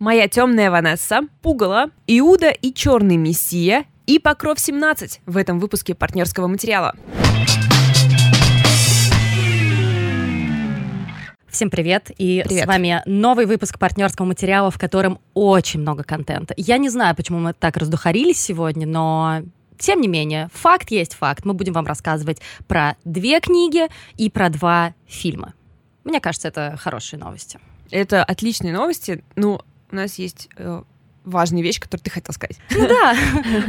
Моя темная Ванесса, Пугало, Иуда и Черный Мессия и Покров 17 в этом выпуске партнерского материала. Всем привет! И Привет. с вами новый выпуск партнерского материала, в котором очень много контента. Я не знаю, почему мы так раздухарились сегодня, но тем не менее, факт есть факт. Мы будем вам рассказывать про две книги и про два фильма. Мне кажется, это хорошие новости. Это отличные новости. Ну, у нас есть э, важная вещь, которую ты хотел сказать. Ну да,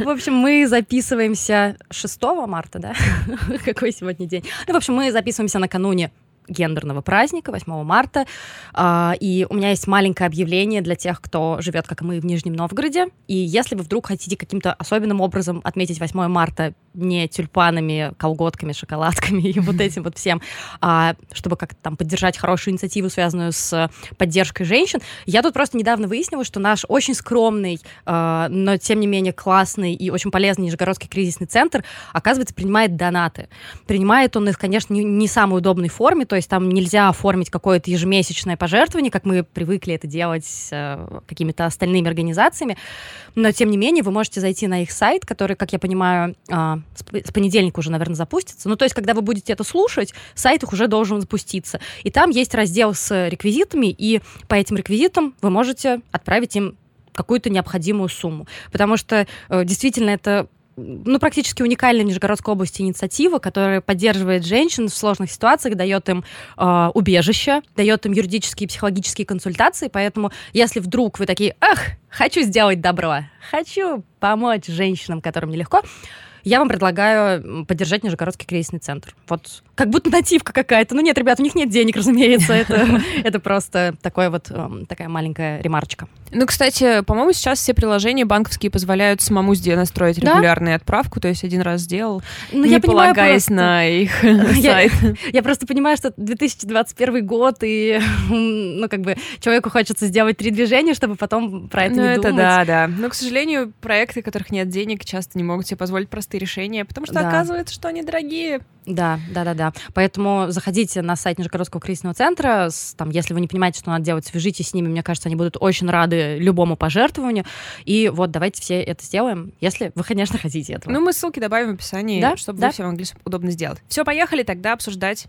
в общем, мы записываемся 6 марта, да? Какой сегодня день? Ну, в общем, мы записываемся накануне гендерного праздника 8 марта. А, И у меня есть маленькое объявление для тех, кто живет, как и мы, в Нижнем Новгороде. И если вы вдруг хотите каким-то особенным образом отметить 8 марта не тюльпанами, колготками, шоколадками и вот этим вот всем, а чтобы как-то там поддержать хорошую инициативу, связанную с поддержкой женщин, я тут просто недавно выяснила, что наш очень скромный, а, но тем не менее классный и очень полезный Нижегородский кризисный центр, оказывается, принимает донаты. Принимает он их, конечно, не, не самой удобной форме, то есть там нельзя оформить какое-то ежемесячное пожертвование, как мы привыкли это делать с э, какими-то остальными организациями, но тем не менее вы можете зайти на их сайт, который, как я понимаю, а, с понедельника уже, наверное, запустится. Ну, то есть, когда вы будете это слушать, сайт их уже должен запуститься. И там есть раздел с реквизитами, и по этим реквизитам вы можете отправить им какую-то необходимую сумму. Потому что э, действительно это ну, практически уникальная в Нижегородской области инициатива, которая поддерживает женщин в сложных ситуациях, дает им э, убежище, дает им юридические и психологические консультации. Поэтому, если вдруг вы такие, ах, хочу сделать добро, хочу помочь женщинам, которым нелегко, я вам предлагаю поддержать Нижегородский кризисный центр. Вот как будто нативка какая-то. Ну нет, ребят, у них нет денег, разумеется. Это, это просто такое вот, эм, такая маленькая ремарочка. Ну, кстати, по-моему, сейчас все приложения банковские позволяют самому настроить Да? регулярную отправку, то есть один раз сделал, Ну, не я полагаясь просто. на их сайт. Я просто понимаю, что 2021 год, и, ну, как бы, человеку хочется сделать три движения, чтобы потом про это ну, не это думать. да, да. Но, к сожалению, проекты, у которых нет денег, часто не могут себе позволить простые решения, потому что Да. оказывается, что они дорогие. Да, да, да, да. Поэтому заходите на сайт Нижегородского кризисного центра. с- Там, если вы не понимаете, что надо делать, свяжитесь с ними. Мне кажется, они будут очень рады любому пожертвованию. И вот давайте все это сделаем, если вы, конечно, хотите этого. Ну, мы ссылки добавим в описании, Да, чтобы да. вы все могли удобно сделать. Все, поехали тогда обсуждать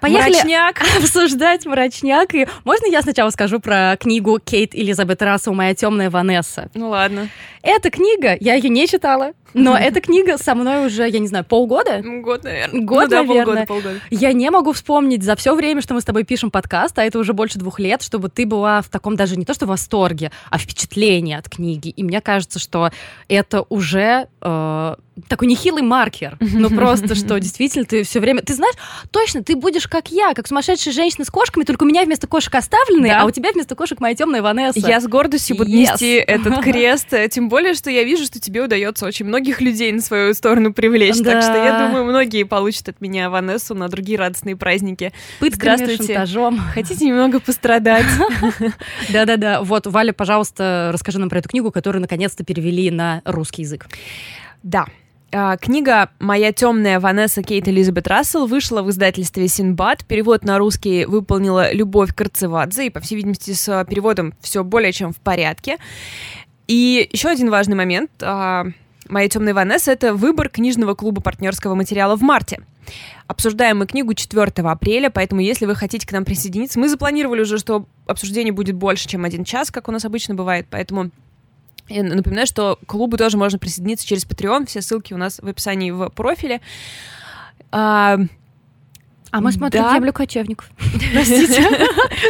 Поехали мрачняк. обсуждать мрачняк. И можно я сначала скажу про книгу Кейт Элизабет Рассел «Моя темная Ванесса»? Ну ладно. Эта книга, я ее не читала, но эта книга со мной уже, я не знаю, полгода. Год, наверное. Год, ну, да, наверное. полгода, полгода. Я не могу вспомнить за все время, что мы с тобой пишем подкаст, а это уже больше двух лет, чтобы ты была в таком даже не то что восторге, а впечатлении от книги. И мне кажется, что это уже э, такой нехилый маркер. Ну просто, что действительно ты все время... Ты знаешь, точно, ты будешь как я, как сумасшедшая женщина с кошками, только у меня вместо кошек оставлены, Да. а у тебя вместо кошек моя темная Ванесса. Я с гордостью буду Yes. нести этот крест, э, тем более, что я вижу, что тебе удается очень многих людей на свою сторону привлечь, так что я Да. думаю, многие получат от меня Ванессу на другие радостные праздники. Пытками, Здравствуйте. шантажом. Хотите немного пострадать? Да-да-да. Вот, Валя, пожалуйста, расскажи нам про эту книгу, которую наконец-то перевели на русский язык. Да. А, Книга «Моя темная Ванесса Кейт Элизабет Рассел» вышла в издательстве «Синбад». Перевод на русский выполнила Любовь Карцевадзе, и, по всей видимости, с а, переводом все более чем в порядке. И еще один важный момент. а, «Моя темная Ванесса» — это выбор книжного клуба партнерского материала в марте. Обсуждаем мы книгу 4 апреля, поэтому если вы хотите к нам присоединиться, мы запланировали уже, что обсуждение будет больше, чем один час, как у нас обычно бывает, поэтому я напоминаю, что к клубу тоже можно присоединиться через Patreon. Все ссылки у нас в описании в профиле. А, А мы смотрим Да. «Землю кочевников». Простите.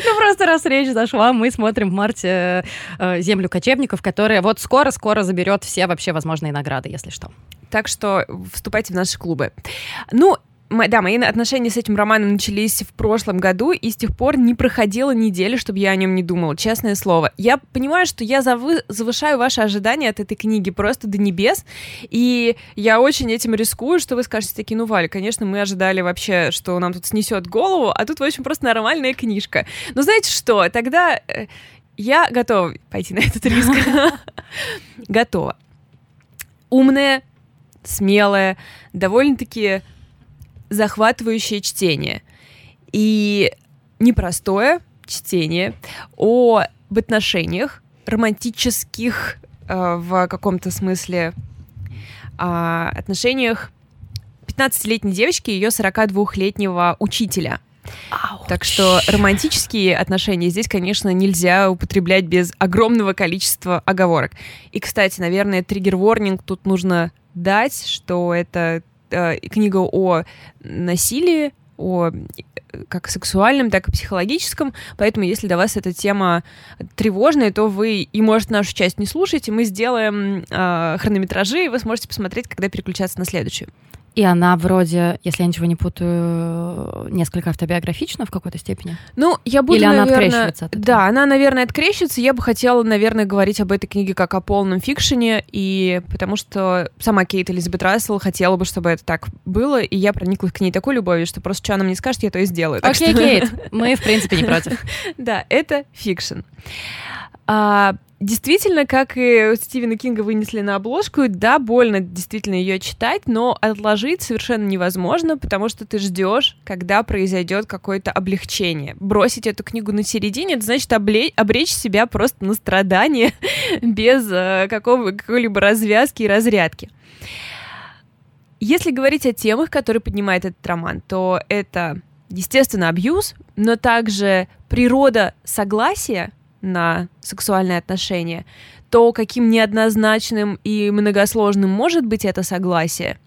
Ну, просто раз речь зашла, мы смотрим в марте э, «Землю кочевников», которая вот скоро-скоро заберет все вообще возможные награды, если что. так что вступайте в наши клубы. Ну, да, мои отношения с этим романом начались в прошлом году, и с тех пор не проходила недели, чтобы я о нем не думала, честное слово. Я понимаю, что я завы- завышаю ваши ожидания от этой книги просто до небес, и я очень этим рискую, что вы скажете такие, ну, Валя, конечно, мы ожидали вообще, что нам тут снесет голову, а тут, в общем, просто нормальная книжка. Но знаете что, тогда э, я готова пойти на этот риск. Готова. Умная, смелое, довольно-таки захватывающее чтение. И непростое чтение об отношениях романтических э, в каком-то смысле э, отношениях 15-летней девочки и ее 42-летнего учителя. Ауч. Так что романтические отношения здесь, конечно, нельзя употреблять без огромного количества оговорок. И, кстати, наверное, триггер-ворнинг тут нужно дать, что это э, книга о насилии, о как сексуальном, так и психологическом, поэтому если для вас эта тема тревожная, то вы и, может, нашу часть не слушаете, мы сделаем э, хронометражи, и вы сможете посмотреть, когда переключаться на следующую. И она вроде, если я ничего не путаю, несколько автобиографична в какой-то степени. Ну, я буду, Или она наверное... открещивается от этого? Да, она, наверное, открещивается. Я бы хотела, наверное, говорить об этой книге как о полном fiction е, и потому что сама Кейт Элизабет Рассел хотела бы, чтобы это так было, и я прониклась к ней такой любовью, что просто что она мне скажет, я то и сделаю. Окей, что- Кейт, мы, в принципе, не против. Да, это fiction. А, действительно, как и Стивена Кинга вынесли на обложку, да, больно действительно ее читать, но отложить совершенно невозможно, потому что ты ждешь, когда произойдет какое-то облегчение. Бросить эту книгу на середине, это значит обле- обречь себя просто на страдания без э, какого- какой-либо развязки и разрядки. Если говорить о темах, которые поднимает этот роман, то это, естественно, абьюз, но также природа согласия на сексуальные отношения, то, каким неоднозначным и многосложным может быть это согласие,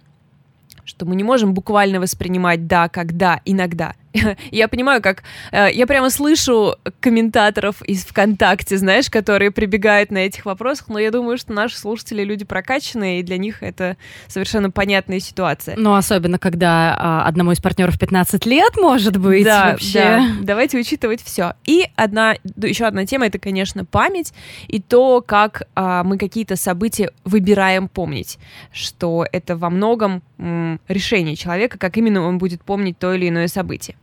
что мы не можем буквально воспринимать «да» как «да» иногда. Я понимаю, как... э, Я прямо слышу комментаторов из ВКонтакте, знаешь, которые прибегают на этих вопросах, но я думаю, что наши слушатели люди прокачанные, и для них это совершенно понятная ситуация. Ну, особенно, когда а, одному из партнеров 15 лет, может быть, да, вообще. да. Давайте учитывать все. И одна, еще одна тема это, конечно, память и то, как а, мы какие-то события выбираем помнить, что это во многом м, решение человека, как именно он будет помнить то или иное событие.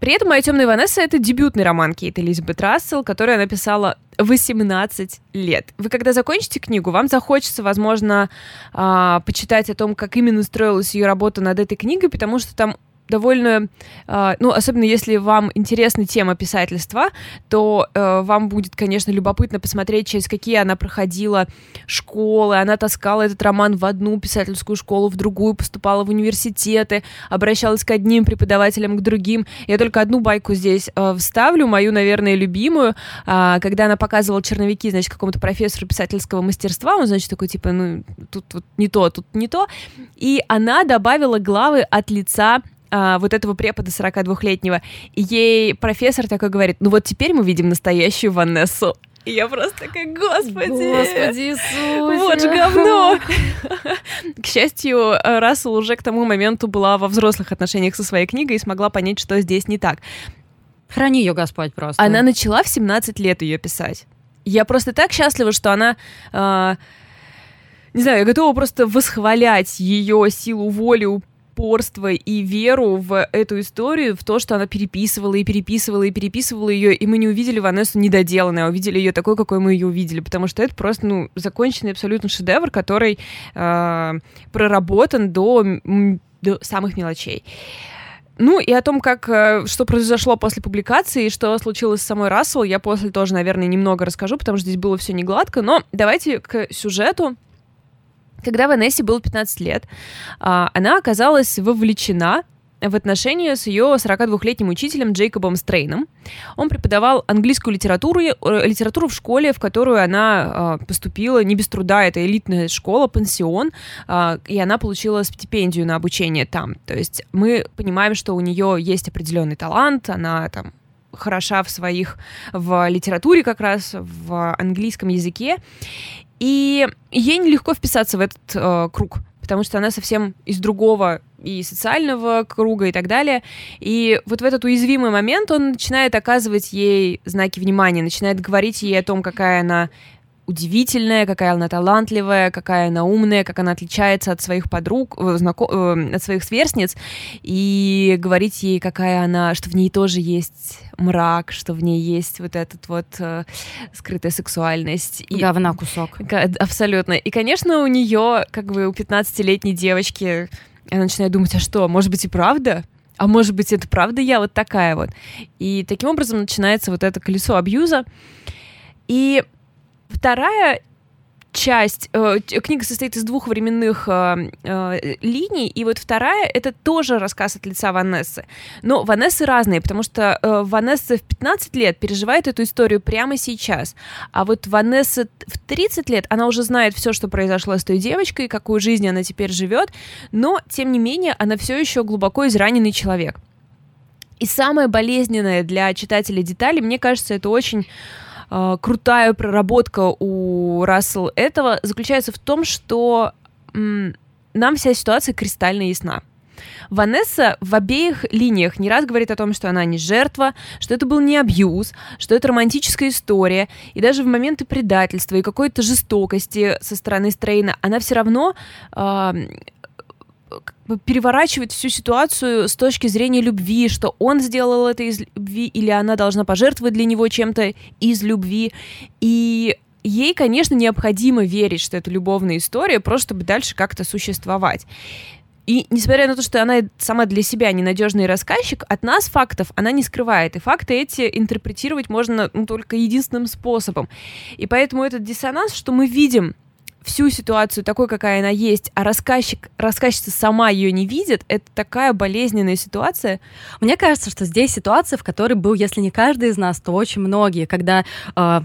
При этом «Моя темная Ванесса» — это дебютный роман Кейт Элизабет Рассел, который она писала 18 лет. Вы когда закончите книгу, вам захочется, возможно, а, почитать о том, как именно строилась ее работа над этой книгой, потому что там довольно, а, ну, особенно если вам интересна тема писательства, то э, вам будет, конечно, любопытно посмотреть, через какие она проходила школы. Она таскала этот роман в одну писательскую школу, в другую, поступала в университеты, обращалась к одним преподавателям, к другим. Я только одну байку здесь э, вставлю, мою, наверное, любимую, а, когда она показывала черновики, значит, какому-то профессору писательского мастерства, он, значит, такой, типа, ну, тут вот не то, тут не то, и она добавила главы от лица а, вот этого препода 42-летнего. И ей профессор такой говорит, ну вот теперь мы видим настоящую Ванессу. И я просто такая, господи, Господи Иисусе. вот же говно. К счастью, Рассел уже к тому моменту была во взрослых отношениях со своей книгой и смогла понять, что здесь не так. Храни ее Господь просто. Она начала в 17 лет ее писать. Я просто так счастлива, что она... а, не знаю, я готова просто восхвалять ее силу воли, упорство и веру в эту историю, в то, что она переписывала и переписывала и переписывала ее, и мы не увидели Ванессу недоделанной, а увидели ее такой, какой мы ее увидели, потому что это просто, ну, законченный абсолютно шедевр, который а, проработан до, до самых мелочей. Ну и о том, как э, что произошло после публикации что случилось с самой Рассел, я после тоже, наверное, немного расскажу, потому что здесь было все не гладко. Но давайте к сюжету. Когда Ванессе было 15 лет, а, она оказалась вовлечена в отношения с ее 42-летним учителем Джейкобом Стрейном. Он преподавал английскую литературу, э, литературу в школе, в которую она э, поступила не без труда. Это элитная школа, пансион, э, и она получила стипендию на обучение там. То есть мы понимаем, что у нее есть определенный талант, она там хороша в своих, в литературе как раз, в английском языке. И ей нелегко вписаться в этот э, круг, потому что она совсем из другого и социального круга и так далее. И вот в этот уязвимый момент он начинает оказывать ей знаки внимания, начинает говорить ей о том, какая она удивительная, какая она талантливая, какая она умная, как она отличается от своих подруг, э, знако- э, от своих сверстниц, и говорить ей, какая она, что в ней тоже есть мрак, что в ней есть вот этот вот э, скрытая сексуальность. И Говна кусок. Абсолютно. И, конечно, у нее, как бы у 15-летней девочки, она начинает думать, а что, может быть и правда? А может быть, это правда я вот такая вот? И таким образом начинается вот это колесо абьюза. И вторая часть, э, книга состоит из двух временных э, э, линий, и вот вторая — это тоже рассказ от лица Ванессы. Но Ванессы разные, потому что э, Ванесса в 15 лет переживает эту историю прямо сейчас, а вот Ванесса в 30 лет, она уже знает все, что произошло с той девочкой, какую жизнь она теперь живет, но, тем не менее, она все еще глубоко израненный человек. И самое болезненное для читателя детали, мне кажется, это очень э, крутая проработка у Рассел этого заключается в том, что м, нам вся ситуация кристально ясна. Ванесса в обеих линиях не раз говорит о том, что она не жертва, что это был не абьюз, что это романтическая история, и даже в моменты предательства и какой-то жестокости со стороны Стрейна она все равно э, переворачивает всю ситуацию с точки зрения любви, что он сделал это из любви, или она должна пожертвовать для него чем-то из любви. И ей, конечно, необходимо верить, что это любовная история, просто чтобы дальше как-то существовать. И несмотря на то, что она сама для себя ненадежный рассказчик, от нас фактов она не скрывает. И факты эти интерпретировать можно ну, только единственным способом. И поэтому этот диссонанс, что мы видим всю ситуацию такой, какая она есть, а рассказчик, рассказчица сама ее не видит, это такая болезненная ситуация. Мне кажется, что здесь ситуация, в которой был, если не каждый из нас, то очень многие, когда э,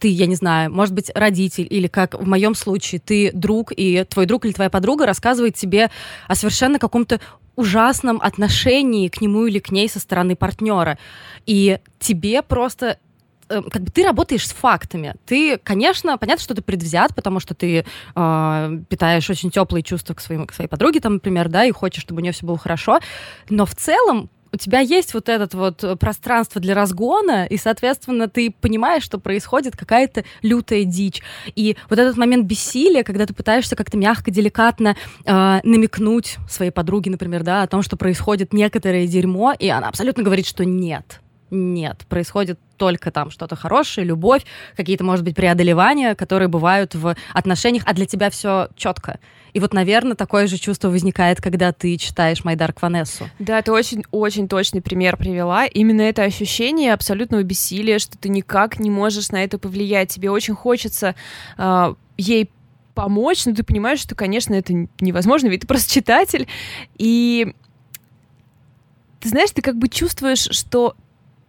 ты, я не знаю, может быть, родитель, или как в моем случае, ты друг, и твой друг или твоя подруга рассказывает тебе о совершенно каком-то ужасном отношении к нему или к ней со стороны партнера. И тебе просто как бы ты работаешь с фактами. Ты, конечно, понятно, что ты предвзят, потому что ты э, питаешь очень теплые чувства к, своим, к своей подруге, там, например, да, и хочешь, чтобы у нее все было хорошо. Но в целом у тебя есть вот это вот пространство для разгона, и, соответственно, ты понимаешь, что происходит какая-то лютая дичь. И вот этот момент бессилия, когда ты пытаешься как-то мягко, деликатно э, намекнуть своей подруге, например, да, о том, что происходит некоторое дерьмо, и она абсолютно говорит, что нет. Нет, происходит только там что-то хорошее, любовь, какие-то, может быть, преодолевания, которые бывают в отношениях, а для тебя все четко. И вот, наверное, такое же чувство возникает, когда ты читаешь Майдар Ванессу. Да, ты очень-очень точный пример привела. Именно это ощущение абсолютного бессилия, что ты никак не можешь на это повлиять. Тебе очень хочется э, ей помочь, но ты понимаешь, что, конечно, это невозможно, ведь ты просто читатель. И ты знаешь, ты как бы чувствуешь, что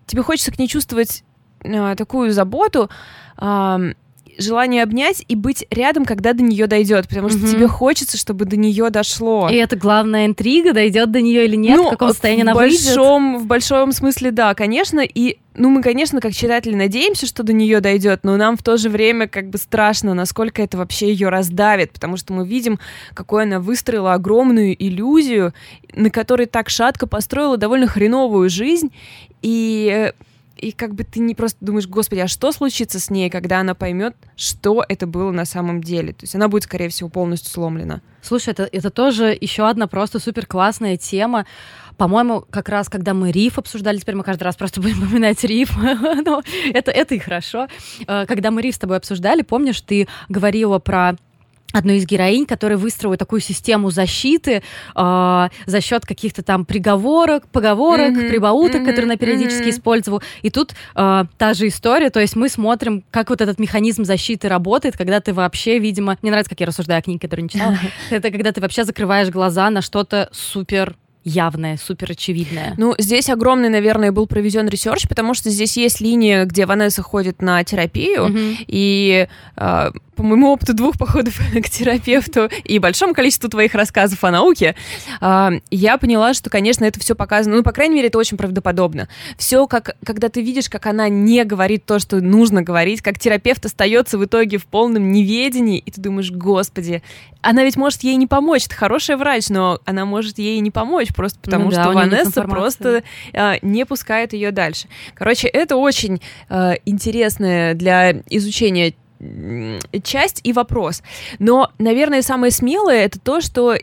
тебе хочется к ней чувствовать э, такую заботу, э, желание обнять и быть рядом, когда до нее дойдет, потому что угу. тебе хочется, чтобы до нее дошло. И это главная интрига, дойдет до нее или нет, ну, в каком состоянии в она большом, выйдет. В большом смысле, да, конечно, и ну, мы, конечно, как читатели надеемся, что до нее дойдет, но нам в то же время как бы страшно, насколько это вообще ее раздавит, потому что мы видим, какой она выстроила огромную иллюзию, на которой так шатко построила довольно хреновую жизнь, и и как бы ты не просто думаешь, господи, а что случится с ней, когда она поймет, что это было на самом деле? То есть она будет, скорее всего, полностью сломлена. Слушай, это, это тоже еще одна просто супер классная тема. По-моему, как раз когда мы риф обсуждали, теперь мы каждый раз просто будем упоминать риф, но это, это и хорошо. Э, когда мы риф с тобой обсуждали, помнишь, ты говорила про одну из героинь, которая выстроила такую систему защиты э, за счет каких-то там приговорок, поговорок, mm-hmm. прибауток, mm-hmm. которые она периодически mm-hmm. использовала. И тут э, та же история, то есть мы смотрим, как вот этот механизм защиты работает, когда ты вообще, видимо, мне нравится, как я рассуждаю о книге, которую не читала, это когда ты вообще закрываешь глаза на что-то супер явное, супер очевидное. Ну, здесь огромный, наверное, был проведен research, потому что здесь есть линия, где Ванесса ходит на терапию, mm-hmm. и э, по моему опыту двух походов к терапевту и большому количеству твоих рассказов о науке, э, я поняла, что, конечно, это все показано, ну, по крайней мере, это очень правдоподобно. Все, как, когда ты видишь, как она не говорит то, что нужно говорить, как терапевт остается в итоге в полном неведении, и ты думаешь, господи, она ведь может ей не помочь, это хорошая врач, но она может ей не помочь, просто потому ну, что да, Ванесса просто э, не пускает ее дальше. Короче, это очень э, интересная для изучения часть и вопрос. Но, наверное, самое смелое это то, что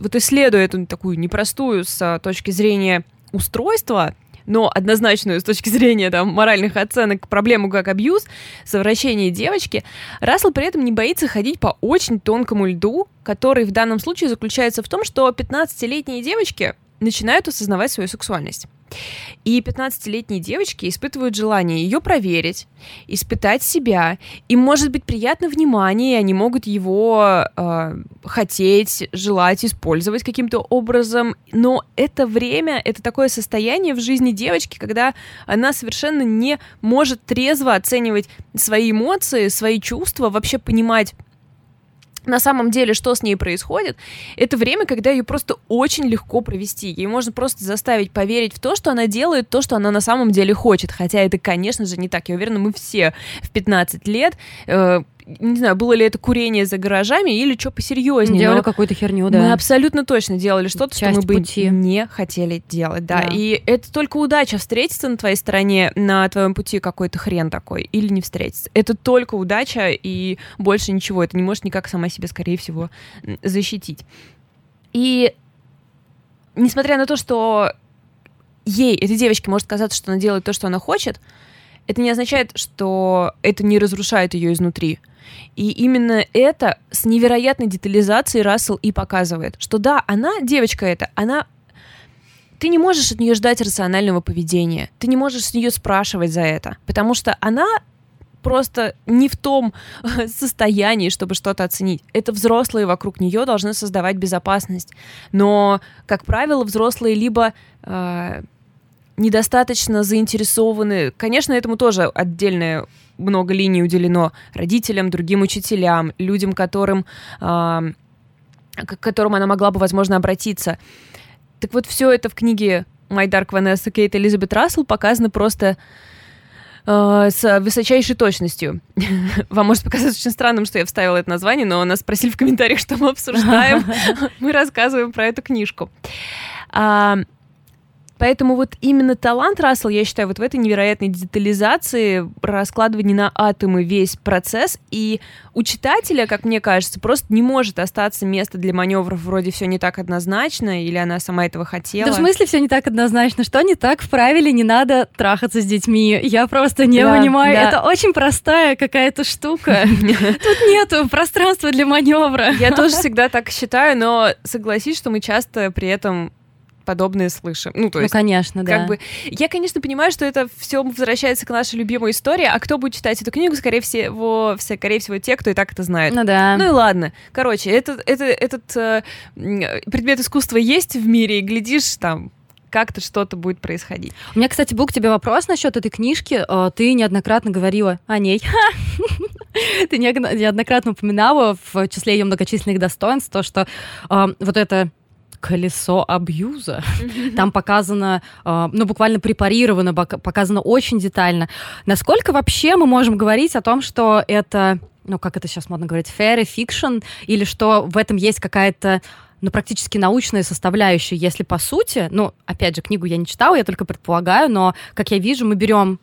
вот исследуя эту такую непростую с точки зрения устройства, но однозначную с точки зрения там, моральных оценок проблему как абьюз, совращение девочки, Рассел при этом не боится ходить по очень тонкому льду, который в данном случае заключается в том, что 15-летние девочки начинают осознавать свою сексуальность. И 15-летние девочки испытывают желание ее проверить, испытать себя. Им может быть приятно внимание, и они могут его э, хотеть, желать, использовать каким-то образом. Но это время, это такое состояние в жизни девочки, когда она совершенно не может трезво оценивать свои эмоции, свои чувства, вообще понимать, на самом деле, что с ней происходит, это время, когда ее просто очень легко провести. Ей можно просто заставить поверить в то, что она делает то, что она на самом деле хочет. Хотя это, конечно же, не так. Я уверена, мы все в 15 лет э, не знаю, было ли это курение за гаражами или что посерьезнее. Делали какую-то херню, да. Мы абсолютно точно делали что-то, что мы бы пути. не хотели делать, да. да. И это только удача встретиться на твоей стороне, на твоем пути какой-то хрен такой, или не встретиться. Это только удача и больше ничего. Это не может никак сама себя, скорее всего, защитить. И несмотря на то, что ей, этой девочке, может казаться, что она делает то, что она хочет, это не означает, что это не разрушает ее изнутри. И именно это с невероятной детализацией Рассел и показывает, что да, она, девочка эта, она ты не можешь от нее ждать рационального поведения, ты не можешь с нее спрашивать за это, потому что она просто не в том состоянии, чтобы что-то оценить. Это взрослые вокруг нее должны создавать безопасность. Но, как правило, взрослые либо э, недостаточно заинтересованы. Конечно, этому тоже отдельное много линий уделено родителям, другим учителям, людям, которым, э, к которым она могла бы, возможно, обратиться. Так вот, все это в книге My Dark Vanessa Кейт Элизабет Рассел показано просто э, с высочайшей точностью. Вам может показаться очень странным, что я вставила это название, но нас спросили в комментариях, что мы обсуждаем. Мы рассказываем про эту книжку. Поэтому вот именно талант Рассел, я считаю, вот в этой невероятной детализации, раскладывании на атомы весь процесс, и у читателя, как мне кажется, просто не может остаться место для маневров вроде все не так однозначно, или она сама этого хотела. Да в смысле все не так однозначно? Что не так в правиле не надо трахаться с детьми? Я просто не да, понимаю. Да. Это очень простая какая-то штука. Тут нету пространства для маневра. Я тоже всегда так считаю, но согласись, что мы часто при этом подобные слышим. Ну, то ну, есть, ну, конечно, да. Как бы, я, конечно, понимаю, что это все возвращается к нашей любимой истории, а кто будет читать эту книгу, скорее всего, все, скорее всего, те, кто и так это знает. Ну да. Ну и ладно. Короче, этот, это, этот э, предмет искусства есть в мире, и глядишь, там, как-то что-то будет происходить. У меня, кстати, был к тебе вопрос насчет этой книжки. Э, ты неоднократно говорила о ней. Ты неоднократно упоминала в числе ее многочисленных достоинств то, что э, вот это колесо абьюза. Там показано, э, ну, буквально препарировано, показано очень детально. Насколько вообще мы можем говорить о том, что это, ну, как это сейчас модно говорить, fair fiction, или что в этом есть какая-то ну, практически научная составляющая, если по сути, ну, опять же, книгу я не читала, я только предполагаю, но, как я вижу, мы берем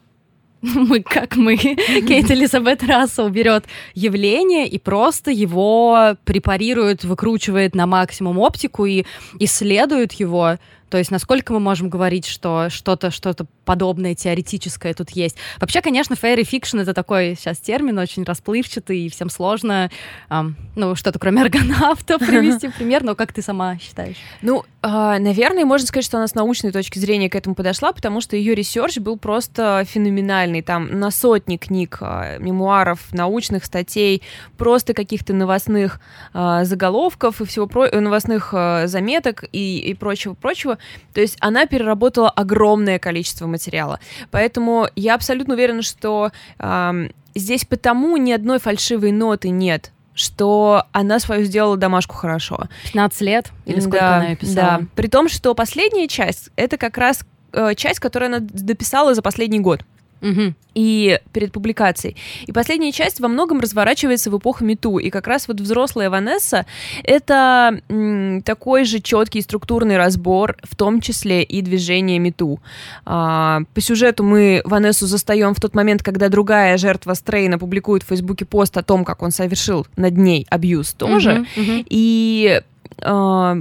мы, как мы, Кейт Элизабет Рассел берет явление и просто его препарирует, выкручивает на максимум оптику и исследует его то есть насколько мы можем говорить, что что-то что-то подобное теоретическое тут есть. Вообще, конечно, theory fiction — это такой сейчас термин очень расплывчатый, и всем сложно, эм, ну, что-то кроме аргонавтов привести пример, но как ты сама считаешь? Ну, э, наверное, можно сказать, что она с научной точки зрения к этому подошла, потому что ее research был просто феноменальный. Там на сотни книг, э, мемуаров, научных статей, просто каких-то новостных э, заголовков и всего про новостных э, заметок и, и прочего-прочего. То есть она переработала огромное количество материала. Поэтому я абсолютно уверена, что э, здесь потому ни одной фальшивой ноты нет что она свою сделала домашку хорошо. 15 лет? Или сколько да, она ее писала? Да. При том, что последняя часть — это как раз э, часть, которую она дописала за последний год. Угу. И перед публикацией. И последняя часть во многом разворачивается в эпоху Мету. И как раз вот взрослая Ванесса — это м, такой же четкий структурный разбор, в том числе и движение Мету. А, по сюжету мы Ванессу застаем в тот момент, когда другая жертва Стрейна публикует в Фейсбуке пост о том, как он совершил над ней абьюз тоже. Угу, угу. И а,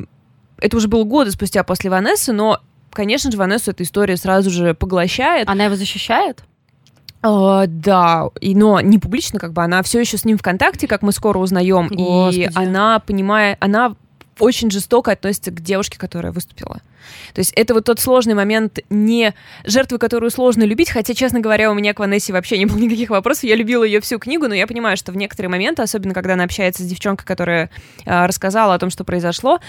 это уже было годы спустя после Ванессы, но конечно же, Ванессу эта история сразу же поглощает. Она его защищает? Uh, да, и, но не публично, как бы она все еще с ним в контакте, как мы скоро узнаем, и она понимает, она очень жестоко относится к девушке, которая выступила. То есть это вот тот сложный момент не жертвы, которую сложно любить, хотя, честно говоря, у меня к Ванессе вообще не было никаких вопросов, я любила ее всю книгу, но я понимаю, что в некоторые моменты, особенно когда она общается с девчонкой, которая э, рассказала о том, что произошло,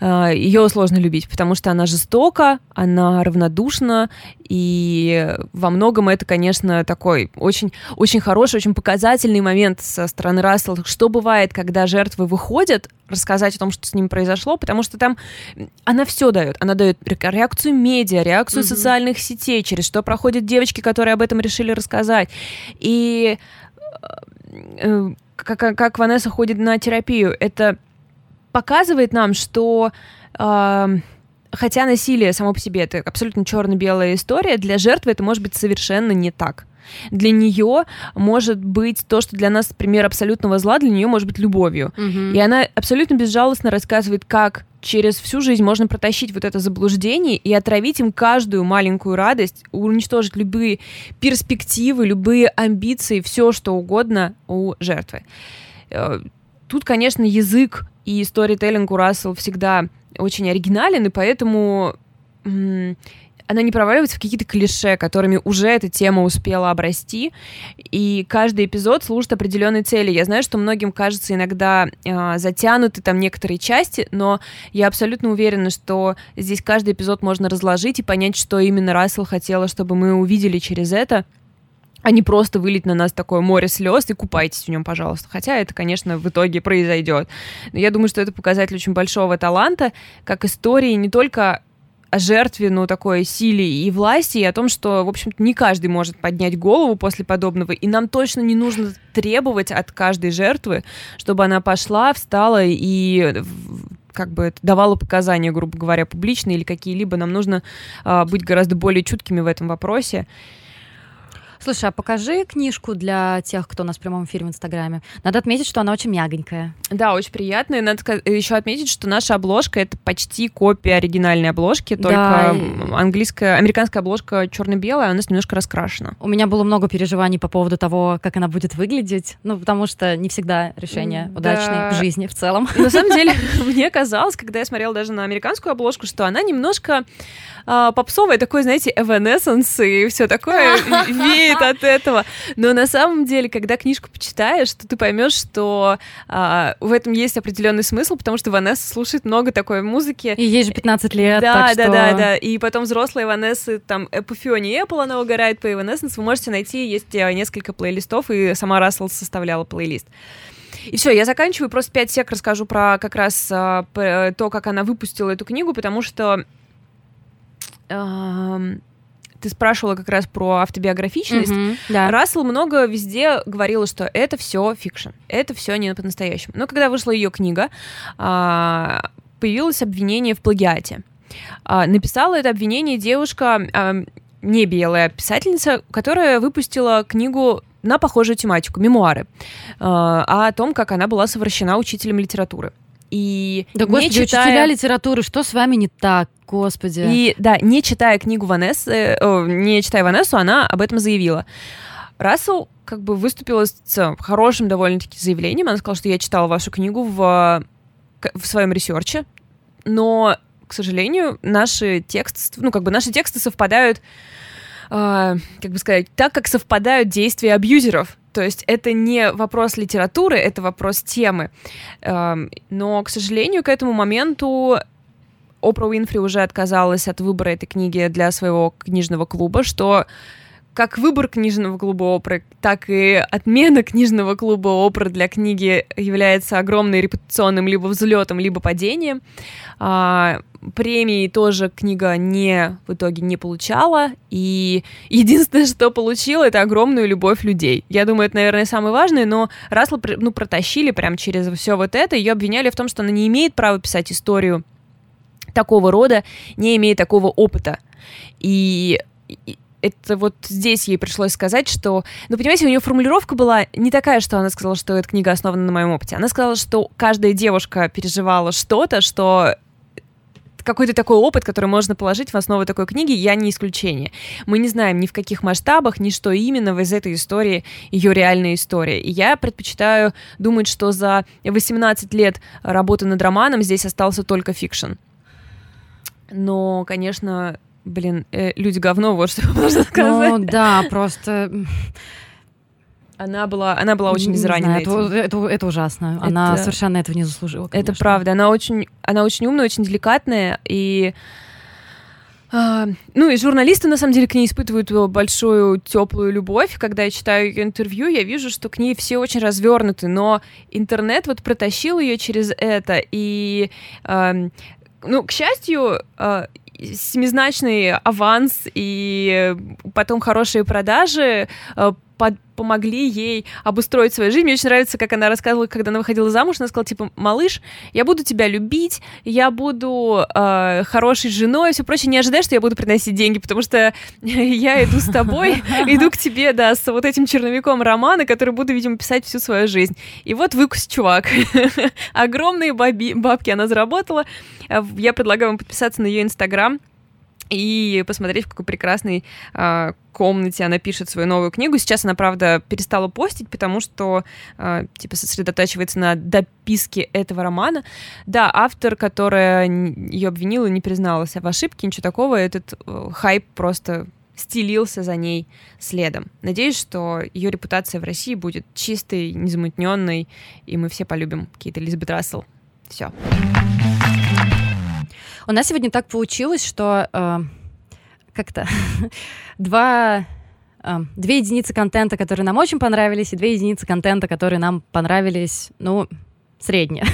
э, ее сложно любить, потому что она жестока, она равнодушна, и во многом это, конечно, такой очень, очень хороший, очень показательный момент со стороны Рассела, что бывает, когда жертвы выходят, рассказать о том, что с ним произошло, потому что там она все дает. Она дает реакцию медиа, реакцию mm-hmm. социальных сетей, через что проходят девочки, которые об этом решили рассказать. И э, как, как Ванесса ходит на терапию, это показывает нам, что э, хотя насилие само по себе это абсолютно черно-белая история, для жертвы это может быть совершенно не так. Для нее может быть то, что для нас пример абсолютного зла, для нее может быть любовью. Угу. И она абсолютно безжалостно рассказывает, как через всю жизнь можно протащить вот это заблуждение и отравить им каждую маленькую радость, уничтожить любые перспективы, любые амбиции, все что угодно у жертвы. Э, тут, конечно, язык и сторителлинг у Рассел всегда очень оригинален, и поэтому она не проваливается в какие-то клише, которыми уже эта тема успела обрасти, и каждый эпизод служит определенной цели. Я знаю, что многим кажется иногда э, затянуты там некоторые части, но я абсолютно уверена, что здесь каждый эпизод можно разложить и понять, что именно Рассел хотела, чтобы мы увидели через это а не просто вылить на нас такое море слез и купайтесь в нем, пожалуйста. Хотя это, конечно, в итоге произойдет. Но я думаю, что это показатель очень большого таланта, как истории не только о жертве, ну, такой силе и власти, и о том, что, в общем-то, не каждый может поднять голову после подобного, и нам точно не нужно требовать от каждой жертвы, чтобы она пошла, встала и как бы давала показания, грубо говоря, публичные или какие-либо. Нам нужно а, быть гораздо более чуткими в этом вопросе. Слушай, а покажи книжку для тех, кто у нас в прямом эфире в Инстаграме. Надо отметить, что она очень мягонькая. Да, очень приятная. Надо еще отметить, что наша обложка это почти копия оригинальной обложки, только да. английская, американская обложка черно-белая, а у нас немножко раскрашена. У меня было много переживаний по поводу того, как она будет выглядеть, ну, потому что не всегда решение да. удачное в жизни в целом. На самом деле, мне казалось, когда я смотрела даже на американскую обложку, что она немножко а, попсовая, такой, знаете, Evanescence и все такое веет от этого. Но на самом деле, когда книжку почитаешь, то ты поймешь, что а, в этом есть определенный смысл, потому что Ванесса слушает много такой музыки. И ей же 15 лет, Да, да, что... да, да. И потом взрослые Ванессы, там, по Фионе Apple она угорает по Evanescence, вы можете найти, есть э, несколько плейлистов, и сама Рассел составляла плейлист. И все, я заканчиваю, просто 5 сек расскажу про как раз а, то, как она выпустила эту книгу, потому что ты спрашивала как раз про автобиографичность. Mm-hmm, да. Рассел много везде говорила, что это все fiction, это все не по-настоящему. Но когда вышла ее книга, а, появилось обвинение в плагиате. А, написала это обвинение девушка, а, не белая писательница, которая выпустила книгу на похожую тематику, мемуары, о том, как она была совращена учителем литературы. И да, господи, читая... учителя литературы, что с вами не так, господи? И, да, не читая книгу Ванессы, о, не читая Ванессу, она об этом заявила. Рассел как бы выступила с хорошим довольно-таки заявлением. Она сказала, что я читала вашу книгу в, в своем research е, но, к сожалению, наши тексты, ну, как бы наши тексты совпадают, э, как бы сказать, так, как совпадают действия абьюзеров. То есть это не вопрос литературы, это вопрос темы. Эм, но, к сожалению, к этому моменту Опра Уинфри уже отказалась от выбора этой книги для своего книжного клуба, что как выбор книжного клуба Опры, так и отмена книжного клуба Опры для книги является огромным репутационным либо взлетом, либо падением. А, премии тоже книга не в итоге не получала, и единственное, что получила, это огромную любовь людей. Я думаю, это, наверное, самое важное, но Рассел ну, протащили прям через все вот это, ее обвиняли в том, что она не имеет права писать историю такого рода, не имея такого опыта. И это вот здесь ей пришлось сказать, что... Ну, понимаете, у нее формулировка была не такая, что она сказала, что эта книга основана на моем опыте. Она сказала, что каждая девушка переживала что-то, что какой-то такой опыт, который можно положить в основу такой книги, я не исключение. Мы не знаем ни в каких масштабах, ни что именно из этой истории ее реальная история. И я предпочитаю думать, что за 18 лет работы над романом здесь остался только fiction. Но, конечно, блин, э, люди говно, вот что можно сказать. Ну да, просто она была, она была очень изранена. Это, это, это ужасно. Это, она совершенно этого не заслужила. Конечно. Это правда. Она очень, она очень умная, очень деликатная и а, ну и журналисты на самом деле к ней испытывают большую теплую любовь. Когда я читаю ее интервью, я вижу, что к ней все очень развернуты, но интернет вот протащил ее через это и э, ну, к счастью, э, семизначный аванс и потом хорошие продажи э, под, помогли ей обустроить свою жизнь. Мне очень нравится, как она рассказывала, когда она выходила замуж, она сказала, типа, малыш, я буду тебя любить, я буду э, хорошей женой, все прочее, не ожидай, что я буду приносить деньги, потому что я иду с тобой, иду к тебе, да, с вот этим черновиком романа, который буду, видимо, писать всю свою жизнь. И вот выкус чувак. Огромные бабки она заработала. Я предлагаю вам подписаться на ее инстаграм и посмотреть, в какой прекрасной э, комнате она пишет свою новую книгу. Сейчас она, правда, перестала постить, потому что, э, типа, сосредотачивается на дописке этого романа. Да, автор, которая ее обвинила, не призналась в ошибке, ничего такого. Этот э, хайп просто стелился за ней следом. Надеюсь, что ее репутация в России будет чистой, незамутненной, и мы все полюбим Кейт Элизабет Рассел. Все. У нас сегодня так получилось, что э, как-то два э, две единицы контента, которые нам очень понравились, и две единицы контента, которые нам понравились, ну, средние.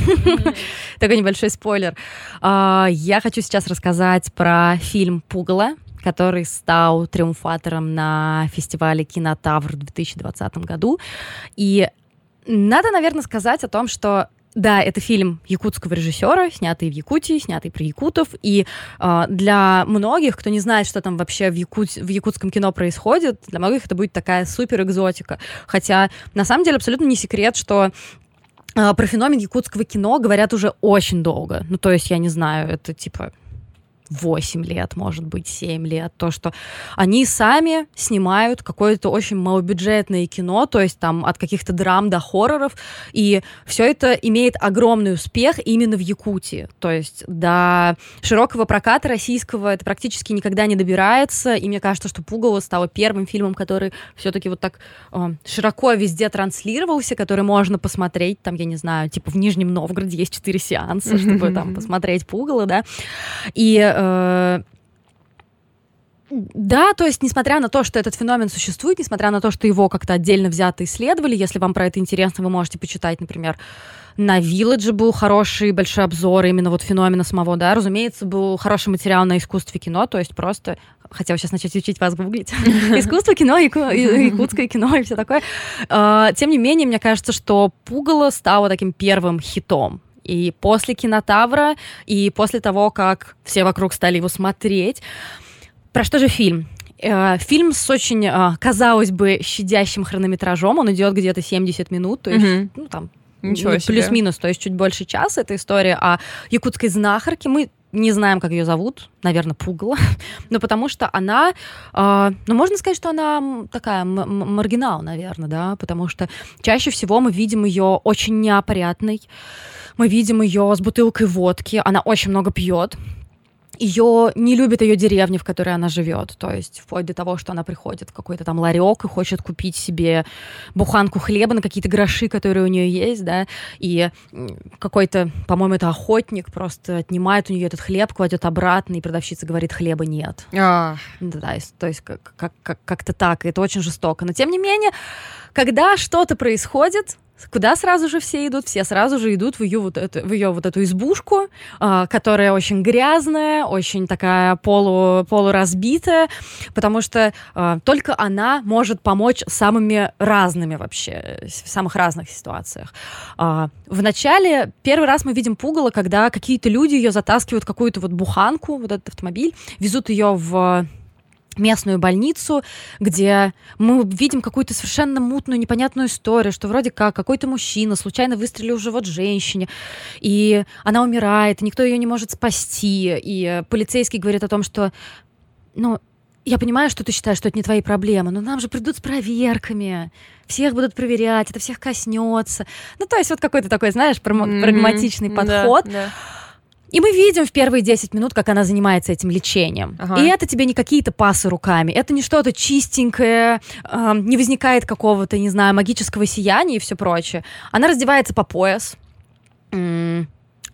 Такой небольшой спойлер. А, я хочу сейчас рассказать про фильм «Пугало», который стал триумфатором на фестивале «Кинотавр» в 2020 году. И надо, наверное, сказать о том, что да, это фильм якутского режиссера, снятый в Якутии, снятый про якутов. И э, для многих, кто не знает, что там вообще в, Якут... в якутском кино происходит, для многих это будет такая супер экзотика. Хотя на самом деле абсолютно не секрет, что э, про феномен якутского кино говорят уже очень долго. Ну, то есть, я не знаю, это типа 8 лет, может быть, 7 лет, то, что они сами снимают какое-то очень малобюджетное кино, то есть там от каких-то драм до хорроров, и все это имеет огромный успех именно в Якутии, то есть до широкого проката российского это практически никогда не добирается, и мне кажется, что «Пугало» стало первым фильмом, который все-таки вот так э, широко везде транслировался, который можно посмотреть, там, я не знаю, типа в Нижнем Новгороде есть четыре сеанса, чтобы там посмотреть «Пугало», да, и Э, да, то есть, несмотря на то, что этот феномен существует, несмотря на то, что его как-то отдельно взято исследовали, если вам про это интересно, вы можете почитать, например, на Village был хороший большой обзор именно вот феномена самого, да, разумеется, был хороший материал на искусстве кино, то есть просто хотела сейчас начать учить вас гуглить. Искусство кино, якутское кино и все такое. А, тем не менее, мне кажется, что «Пугало» стало таким первым хитом и после кинотавра, и после того, как все вокруг стали его смотреть. Про что же фильм? Э, фильм с очень, э, казалось бы, щадящим хронометражом. Он идет где-то 70 минут, то есть, mm-hmm. ну, там, Ничего плюс-минус, то есть чуть больше часа. Это история о якутской знахарке. Мы не знаем, как ее зовут, наверное, Пугла, но потому что она, э, ну, можно сказать, что она такая маргинал, наверное, да, потому что чаще всего мы видим ее очень неопрятной, мы видим ее с бутылкой водки, она очень много пьет, ее не любит ее деревня, в которой она живет. То есть вплоть до того, что она приходит в какой-то там ларек и хочет купить себе буханку хлеба на какие-то гроши, которые у нее есть, да, и какой-то, по-моему, это охотник просто отнимает у нее этот хлеб, кладет обратно, и продавщица говорит, хлеба нет. А. Да, то есть как- как- как- как-то так, и это очень жестоко. Но тем не менее, когда что-то происходит, Куда сразу же все идут? Все сразу же идут в ее вот эту, в ее вот эту избушку, э, которая очень грязная, очень такая полу, полуразбитая, потому что э, только она может помочь самыми разными вообще, в самых разных ситуациях. Э, в начале первый раз мы видим пугало, когда какие-то люди ее затаскивают какую-то вот буханку, вот этот автомобиль, везут ее в местную больницу, где мы видим какую-то совершенно мутную, непонятную историю, что вроде как какой-то мужчина случайно выстрелил в живот женщине, и она умирает, и никто ее не может спасти, и полицейский говорит о том, что, ну, я понимаю, что ты считаешь, что это не твои проблемы, но нам же придут с проверками, всех будут проверять, это всех коснется. Ну, то есть вот какой-то такой, знаешь, прагматичный mm-hmm. подход. Да, да. И мы видим в первые 10 минут, как она занимается этим лечением. Ага. И это тебе не какие-то пасы руками, это не что-то чистенькое, э, не возникает какого-то, не знаю, магического сияния и все прочее. Она раздевается по пояс,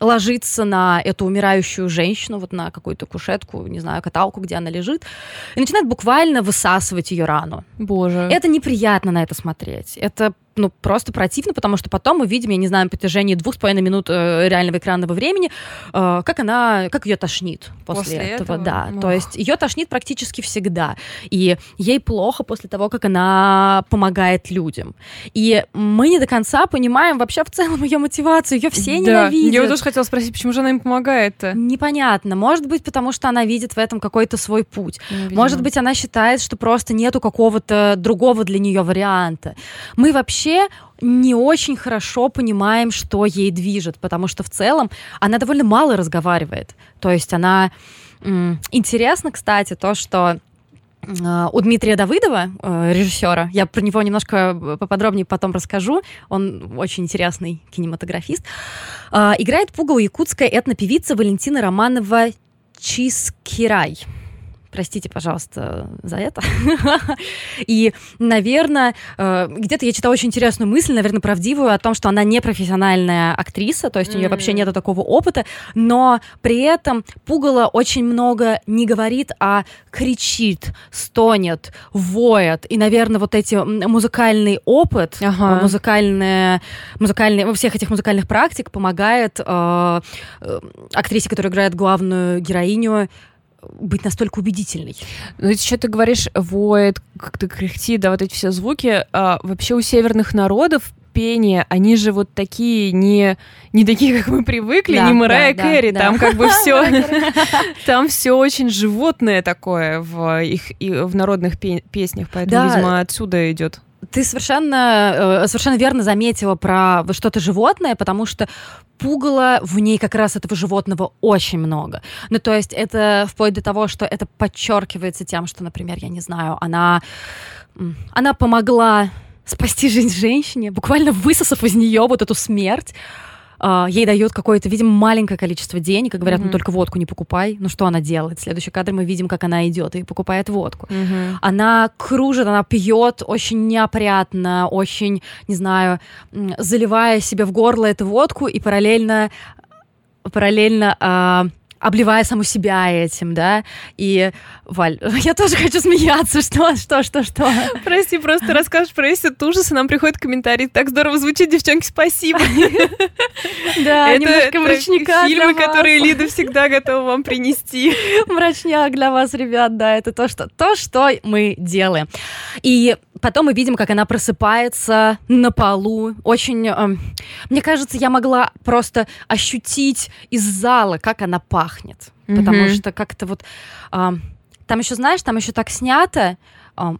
ложится на эту умирающую женщину, вот на какую-то кушетку, не знаю, каталку, где она лежит, и начинает буквально высасывать ее рану. Боже. Это неприятно на это смотреть. Это ну, просто противно, потому что потом мы видим, я не знаю, на протяжении двух с половиной минут э, реального экранного времени, э, как она, как ее тошнит после, после этого, этого, да. Ох. То есть ее тошнит практически всегда, и ей плохо после того, как она помогает людям. И мы не до конца понимаем вообще в целом ее мотивацию, ее все да. ненавидят. Я вот тоже хотела спросить, почему же она им помогает-то? Непонятно. Может быть, потому что она видит в этом какой-то свой путь. Ну, Может быть, она считает, что просто нету какого-то другого для нее варианта. Мы вообще вообще не очень хорошо понимаем, что ей движет, потому что в целом она довольно мало разговаривает. То есть она... Интересно, кстати, то, что а, у Дмитрия Давыдова, э, режиссера, я про него немножко поподробнее потом расскажу, он очень интересный кинематографист, а, играет пугало якутская этнопевица Валентина Романова Чискирай. Простите, пожалуйста, за это. И, наверное, э, где-то я читала очень интересную мысль, наверное, правдивую, о том, что она не профессиональная актриса, то есть у нее вообще нет такого опыта, но при этом Пугало очень много не говорит, а кричит, стонет, воет. И, наверное, вот эти музыкальный опыт, ага. музыкальные, музыкальные, во всех этих музыкальных практик помогает э, э, актрисе, которая играет главную героиню, быть настолько убедительной. Ну, еще ты говоришь, воет, как-то кряхтит, да, вот эти все звуки. А, вообще у северных народов пение, они же вот такие не, не такие, как мы привыкли, да, не Мэрайя да, Кэрри, да, там да. как бы все, там все очень животное такое в их в народных песнях, поэтому, видимо, отсюда идет. Ты совершенно, э, совершенно верно заметила про что-то животное, потому что пугало в ней как раз этого животного очень много. Ну, то есть это вплоть до того, что это подчеркивается тем, что, например, я не знаю, она, она помогла спасти жизнь женщине, буквально высосав из нее вот эту смерть, Uh, ей дают какое-то, видимо, маленькое количество денег, и говорят, mm-hmm. ну только водку не покупай. Ну что она делает? Следующий кадр мы видим, как она идет и покупает водку. Mm-hmm. Она кружит, она пьет очень неопрятно, очень, не знаю, заливая себе в горло эту водку и параллельно параллельно uh, обливая саму себя этим, да, и, Валь, я тоже хочу смеяться, что, что, что, что? Прости, просто расскажешь про этот ужас, и нам приходит комментарий, так здорово звучит, девчонки, спасибо. Да, немножко мрачняка Фильмы, которые Лида всегда готова вам принести. Мрачняк для вас, ребят, да, это то, что, то, что мы делаем. И потом мы видим, как она просыпается на полу. Очень, э, мне кажется, я могла просто ощутить из зала, как она пахнет, mm-hmm. потому что как-то вот э, там еще, знаешь, там еще так снято,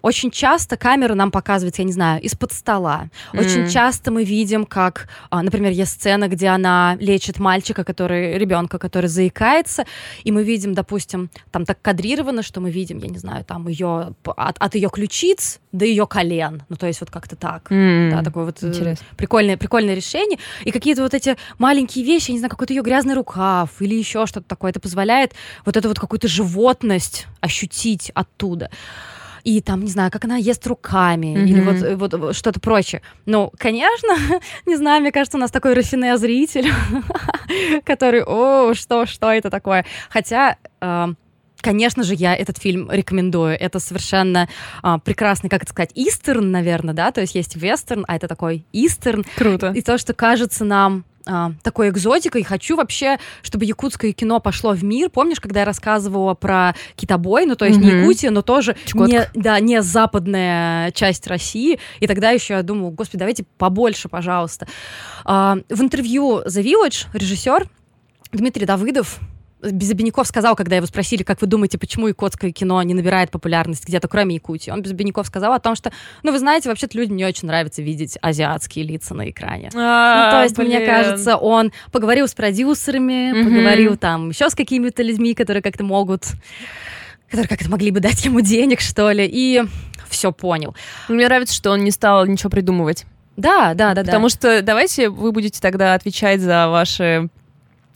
очень часто камера нам показывает, я не знаю, из-под стола. Очень часто мы видим, как, а, например, есть сцена, где она лечит мальчика, который, ребенка, который заикается, и мы видим, допустим, там так кадрировано, что мы видим, я не знаю, там ее от, от ее ключиц до ее колен. Ну, то есть вот как-то так. Mm-hmm. Да, такое вот э, Интересно. прикольное, прикольное решение. И какие-то вот эти маленькие вещи, я не знаю, какой-то ее грязный рукав или еще что-то такое, это позволяет вот эту вот какую-то животность ощутить оттуда и там, не знаю, как она ест руками, mm-hmm. или вот, вот что-то прочее. Ну, конечно, не знаю, мне кажется, у нас такой рафине зритель, который, о, что, что это такое? Хотя... Э, Конечно же, я этот фильм рекомендую. Это совершенно а, прекрасный, как это сказать, истерн, наверное, да, то есть есть вестерн, а это такой истерн. Круто. И то, что кажется нам а, такой экзотикой. Хочу вообще, чтобы якутское кино пошло в мир. Помнишь, когда я рассказывала про китобой, ну то есть mm-hmm. не Якутия, но тоже не, да, не западная часть России. И тогда еще я думала, господи, давайте побольше, пожалуйста. А, в интервью The Village режиссер Дмитрий Давыдов без обиняков сказал, когда его спросили, как вы думаете, почему якутское кино не набирает популярность где-то, кроме Якутии. Он без обиняков сказал о том, что, ну, вы знаете, вообще-то людям не очень нравится видеть азиатские лица на экране. А, ну, то есть, блин. мне кажется, он поговорил с продюсерами, поговорил там еще с какими-то людьми, которые как-то могут, которые как-то могли бы дать ему денег, что ли, и все понял. Мне нравится, что он не стал ничего придумывать. Да, да, да, Потому что давайте вы будете тогда отвечать за ваши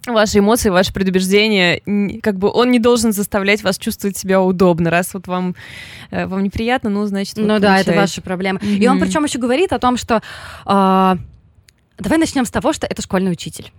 ваши эмоции, ваши предубеждения, как бы он не должен заставлять вас чувствовать себя удобно, раз вот вам, э, вам неприятно, ну, значит, вот Ну да, это получается. ваша проблема. И он причем еще говорит о том, что а, давай начнем с того, что это школьный учитель.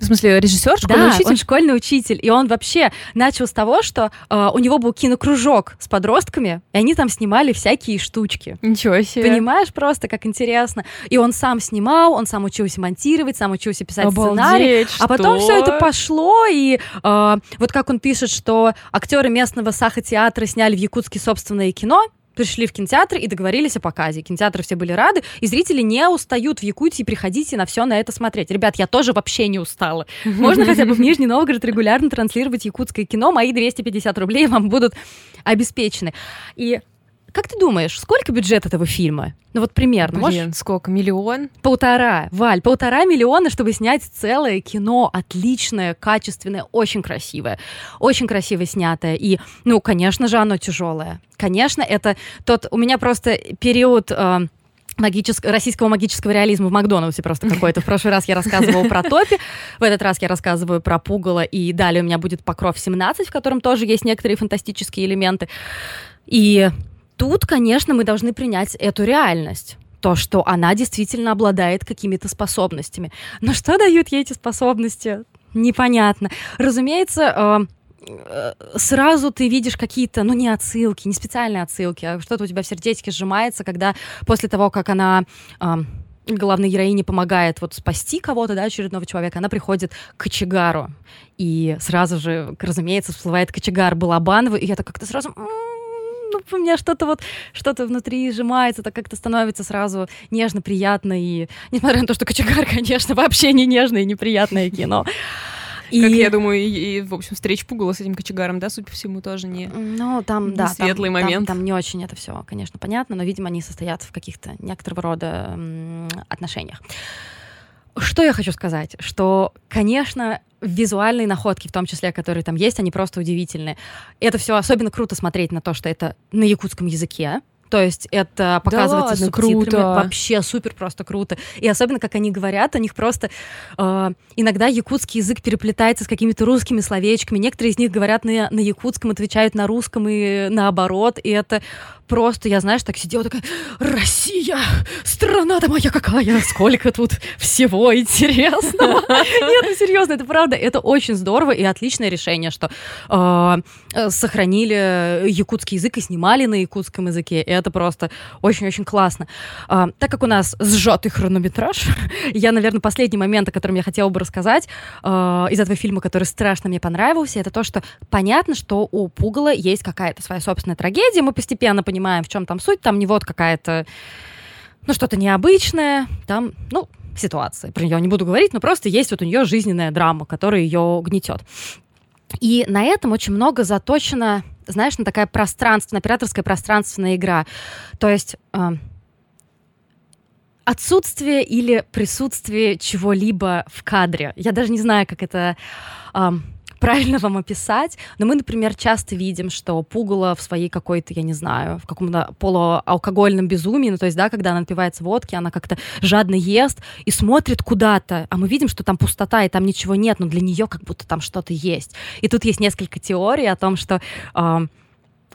В смысле, режиссер, школьный да, учитель? он школьный учитель, и он вообще начал с того, что а, у него был кинокружок с подростками, и они там снимали всякие штучки. Ничего себе. Понимаешь просто, как интересно. И он сам снимал, он сам учился монтировать, сам учился писать сценарий. Обалдеть, А потом что? все это пошло, и э, вот как он пишет, что актеры местного саха-театра сняли в Якутске собственное кино, пришли в кинотеатр и договорились о показе. Кинотеатры все были рады, и зрители не устают в Якутии, приходите на все на это смотреть. Ребят, я тоже вообще не устала. Можно хотя бы в Нижний Новгород регулярно транслировать якутское кино, мои 250 рублей вам будут обеспечены. И как ты думаешь, сколько бюджет этого фильма? Ну вот примерно, можешь Блин, сколько? Миллион? Полтора, Валь, полтора миллиона, чтобы снять целое кино, отличное, качественное, очень красивое, очень красиво снятое. И, ну, конечно же, оно тяжелое. Конечно, это тот... У меня просто период... э, магичес- российского магического реализма в Макдональдсе просто какой-то. В прошлый раз я рассказывала про Топи, в этот раз я рассказываю про Пугало, и далее у меня будет Покров 17, в котором тоже есть некоторые фантастические элементы. И тут, конечно, мы должны принять эту реальность. То, что она действительно обладает какими-то способностями. Но что дают ей эти способности? Непонятно. Разумеется, э, э, сразу ты видишь какие-то, ну, не отсылки, не специальные отсылки, а что-то у тебя в сердечке сжимается, когда после того, как она э, главной героине помогает вот спасти кого-то, да, очередного человека, она приходит к кочегару. И сразу же, разумеется, всплывает кочегар Балабанова, и это как-то сразу... м, Ну, у меня что-то вот, что-то внутри сжимается, так как-то становится сразу нежно, приятно, и несмотря на то, что кочегар, конечно, вообще не нежное и неприятное кино. И... Как я думаю, и, и, в общем, встреча Пугала с этим кочегаром, да, судя по всему, тоже не... Ну, там, Не да, там- светлый там, момент. Там, не очень это все, конечно, понятно, но, видимо, они состоят в каких-то некоторого рода отношениях. Что я хочу сказать? Что, конечно, визуальные находки, в том числе, которые там есть, они просто удивительные. Это все особенно круто смотреть на то, что это на якутском языке. То есть это показывается ладно, с субтитрами. круто. Вообще супер просто круто. И особенно, как они говорят, у них просто э, иногда якутский язык переплетается с какими-то русскими словечками. Некоторые из них говорят на, на якутском, отвечают на русском и наоборот. И это просто, я, знаешь, так сидела такая, Россия, страна-то моя какая, сколько тут всего интересного. Нет, ну серьезно, это правда, это очень здорово и отличное решение, что э, э, сохранили якутский язык и снимали на якутском языке. И это просто очень-очень классно. А, так как у нас сжатый хронометраж, я, наверное, последний момент, о котором я хотела бы рассказать э, из этого фильма, который страшно мне понравился, это то, что понятно, что у Пугала есть какая-то своя собственная трагедия, мы постепенно понимаем, в чем там суть, там не вот какая-то, ну, что-то необычное, там, ну, ситуация. Про нее не буду говорить, но просто есть вот у нее жизненная драма, которая ее гнетет. И на этом очень много заточено, знаешь, на такая пространственная, операторская пространственная игра. То есть э, отсутствие или присутствие чего-либо в кадре. Я даже не знаю, как это э, правильно вам описать, но мы, например, часто видим, что Пугало в своей какой-то, я не знаю, в каком-то полуалкогольном безумии, ну, то есть, да, когда она напивается водки, она как-то жадно ест и смотрит куда-то, а мы видим, что там пустота, и там ничего нет, но для нее как будто там что-то есть. И тут есть несколько теорий о том, что э,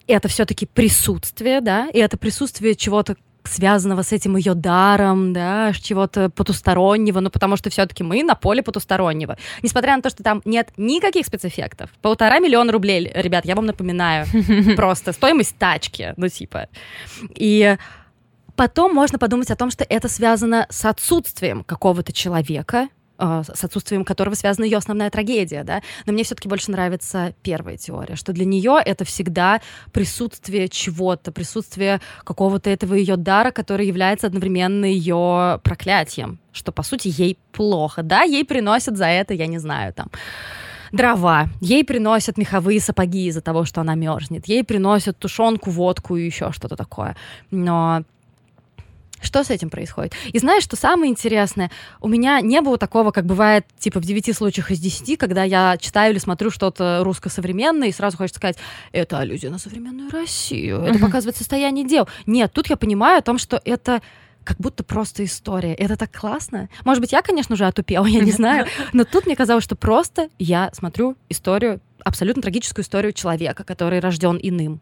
это все-таки присутствие, да, и это присутствие чего-то связанного с этим ее даром, да, чего-то потустороннего, ну, потому что все-таки мы на поле потустороннего. Несмотря на то, что там нет никаких спецэффектов. Полтора миллиона рублей, ребят, я вам напоминаю. Просто стоимость тачки, ну, типа. И потом можно подумать о том, что это связано с отсутствием какого-то человека, с отсутствием которого связана ее основная трагедия, да. Но мне все-таки больше нравится первая теория, что для нее это всегда присутствие чего-то, присутствие какого-то этого ее дара, который является одновременно ее проклятием, что по сути ей плохо, да, ей приносят за это, я не знаю, там дрова, ей приносят меховые сапоги из-за того, что она мерзнет, ей приносят тушенку, водку и еще что-то такое. Но что с этим происходит? И знаешь, что самое интересное? У меня не было такого, как бывает, типа, в 9 случаях из 10, когда я читаю или смотрю что-то русско-современное, и сразу хочется сказать, это аллюзия на современную Россию, это показывает состояние дел. Нет, тут я понимаю о том, что это как будто просто история. Это так классно. Может быть, я, конечно же, отупела, я не знаю, но тут мне казалось, что просто я смотрю историю, абсолютно трагическую историю человека, который рожден иным.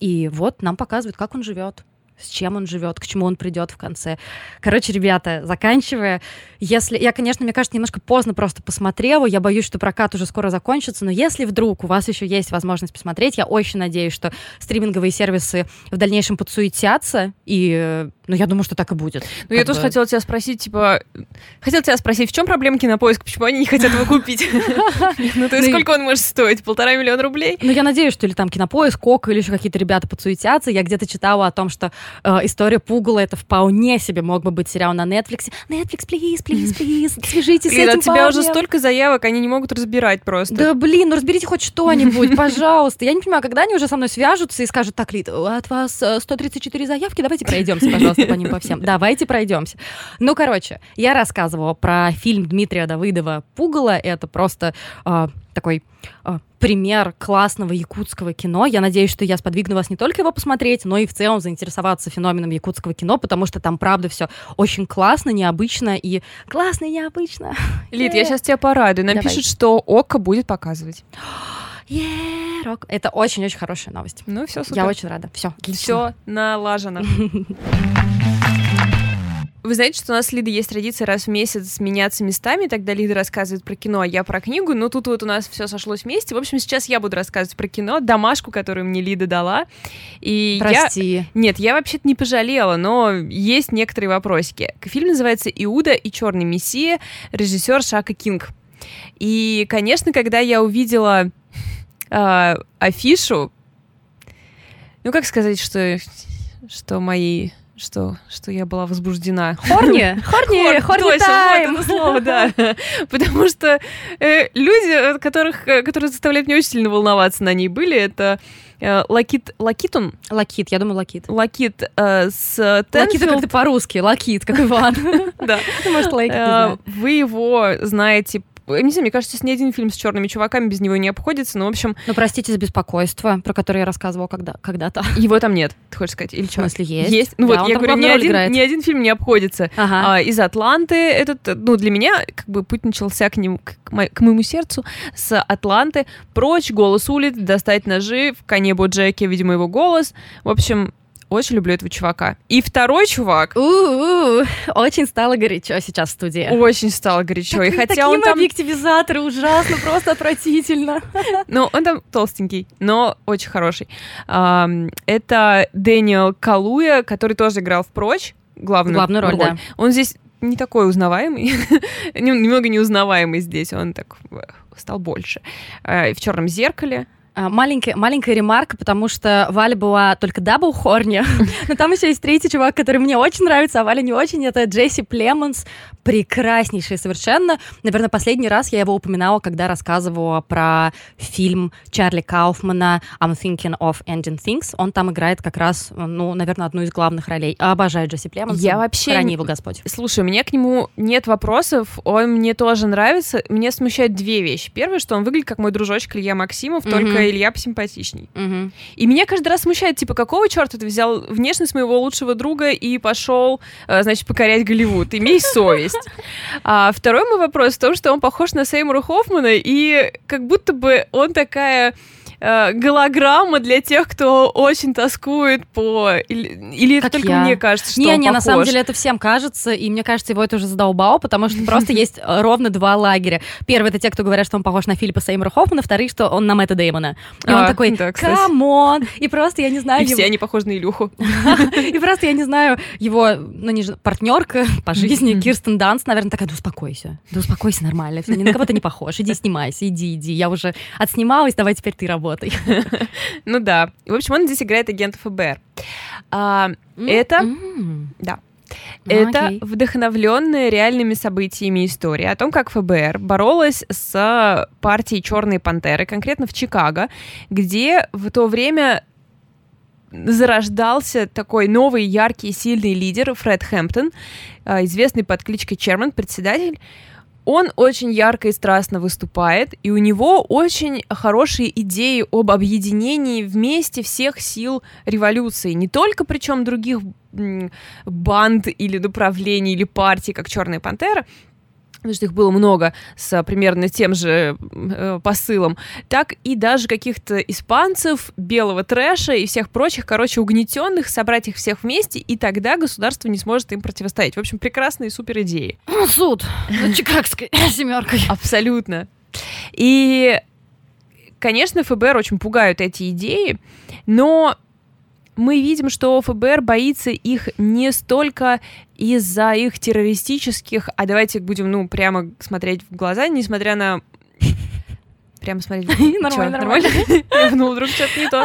И вот нам показывают, как он живет с чем он живет, к чему он придет в конце. Короче, ребята, заканчивая, если... Я, конечно, мне кажется, немножко поздно просто посмотрела, я боюсь, что прокат уже скоро закончится, но если вдруг у вас еще есть возможность посмотреть, я очень надеюсь, что стриминговые сервисы в дальнейшем подсуетятся, и ну, я думаю, что так и будет. Ну, я тоже хотела тебя спросить, типа... Хотела тебя спросить, в чем проблема кинопоиска? Почему они не хотят его купить? Ну, то есть ну, сколько он может стоить? Полтора миллиона рублей? Ну, я надеюсь, что или там кинопоиск, Кока, или еще какие-то ребята подсуетятся. Я где-то читала о том, что э, история Пугала это вполне себе мог бы быть сериал на Netflix. Netflix, please, please, please, свяжитесь с этим от тебя уже столько заявок, они не могут разбирать просто. Да, блин, ну разберите хоть что-нибудь, пожалуйста. Я не понимаю, когда они уже со мной свяжутся и скажут, так, Лид, от вас 134 э, заявки, давайте пройдемся, пожалуйста, по ним по всем. Давайте пройдемся. Ну, короче, я рассказывала про фильм Дмитрия Давыдова «Пугало». Это просто э, такой э, пример классного якутского кино. Я надеюсь, что я сподвигну вас не только его посмотреть, но и в целом заинтересоваться феноменом якутского кино, потому что там, правда, все очень классно, необычно и классно и необычно. Лид, я сейчас тебя порадую. Нам пишут, что Ока будет показывать. Yeah, рок. Это очень-очень хорошая новость. Ну, все супер. Я очень рада. Все, Все налажено. Вы знаете, что у нас с Лидой есть традиция раз в месяц меняться местами, тогда Лида рассказывает про кино, а я про книгу, но тут вот у нас все сошлось вместе. В общем, сейчас я буду рассказывать про кино, домашку, которую мне Лида дала. И Прости. Я... Нет, я вообще-то не пожалела, но есть некоторые вопросики. Фильм называется «Иуда и черный мессия», режиссер Шака Кинг. И, конечно, когда я увидела э, афишу, ну, как сказать, что, что мои что, что я была возбуждена. Horny? Horny, horny time! Слово, да. Потому что э, люди, которых, э, которые заставляют меня очень сильно волноваться на ней были, это э, Лакит, Лакитун? Лакит, я думаю, Лакит. Лакит э, Стенфилд. Лакит как-то по-русски, Лакит, как Иван. Да. Может, Лакит, э, Вы его знаете не знаю, мне кажется, ни один фильм с черными чуваками без него не обходится, но, в общем... Ну, простите за беспокойство, про которое я рассказывала когда, когда-то. Его там нет, ты хочешь сказать, или что? В смысле, есть? Есть. Ну да, вот, я говорю, ни один, ни один фильм не обходится. Ага. А, из Атланты этот, ну, для меня, как бы, путь начался к нему, к, к моему сердцу с Атланты. Прочь, голос улиц, достать ножи, в коне Боджеке, видимо, его голос. В общем, очень люблю этого чувака. И второй чувак... У-у-у, очень стало горячо сейчас в студии. Очень стало горячо. Так, и хотя такие он там... объективизаторы, ужасно, просто отвратительно. Ну, он там толстенький, но очень хороший. Это Дэниел Калуя, который тоже играл в «Прочь», главную, главную роль, да. Он здесь не такой узнаваемый, немного неузнаваемый здесь, он так э, стал больше. Э, в черном зеркале маленькая, маленькая ремарка, потому что Валя была только double horny, но там еще есть третий чувак, который мне очень нравится, а Валя не очень, это Джесси Племонс, прекраснейший совершенно. Наверное, последний раз я его упоминала, когда рассказывала про фильм Чарли Кауфмана «I'm thinking of ending things». Он там играет как раз, ну, наверное, одну из главных ролей. Обожаю Джесси Племонса. Я вообще... Храни его Господь. Слушай, меня к нему нет вопросов, он мне тоже нравится. Меня смущают две вещи. Первое, что он выглядит как мой дружочек Илья Максимов, только Илья посимпатичней. Угу. И меня каждый раз смущает, типа, какого черта ты взял внешность моего лучшего друга и пошел, э, значит, покорять Голливуд? Имей совесть. А второй мой вопрос в том, что он похож на Сеймура Хоффмана, и как будто бы он такая э, голограмма для тех, кто очень тоскует по... Или, или это только я. мне кажется, что не, он Не, на самом деле это всем кажется, и мне кажется, его это уже задолбало, потому что просто есть э, ровно два лагеря. Первый — это те, кто говорят, что он похож на Филиппа Сеймора Хоффмана, вторые, что он на Мэтта Деймона. И а, он такой, come on! И просто, я не знаю... И все они похожи на Илюху. И просто, я не знаю, его, ну, не партнерка по жизни, Кирстен Данст, наверное, такая, да успокойся, да успокойся нормально, ни на кого ты не похож, иди снимайся, иди, иди, я уже отснималась, давай теперь ты работай работой. Ну да. В общем, он здесь играет агента ФБР. А, это... Да. Это окей. вдохновленная реальными событиями история о том, как ФБР боролась с партией Черные пантеры, конкретно в Чикаго, где в то время зарождался такой новый, яркий, сильный лидер Фред Хэмптон, а, известный под кличкой Черман, председатель. Он очень ярко и страстно выступает, и у него очень хорошие идеи об объединении вместе всех сил революции. Не только причем других банд или направлений или партий, как Черная пантера, потому что их было много с а, примерно тем же э, посылом, так и даже каких-то испанцев, белого трэша и всех прочих, короче, угнетенных, собрать их всех вместе, и тогда государство не сможет им противостоять. В общем, прекрасные супер идеи. Суд над чикагской семеркой. Абсолютно. И, конечно, ФБР очень пугают эти идеи, но мы видим, что ФБР боится их не столько из-за их террористических, а давайте будем, ну, прямо смотреть в глаза, несмотря на... Прямо смотреть... Нормально, нормально. Ну, вдруг что-то не то.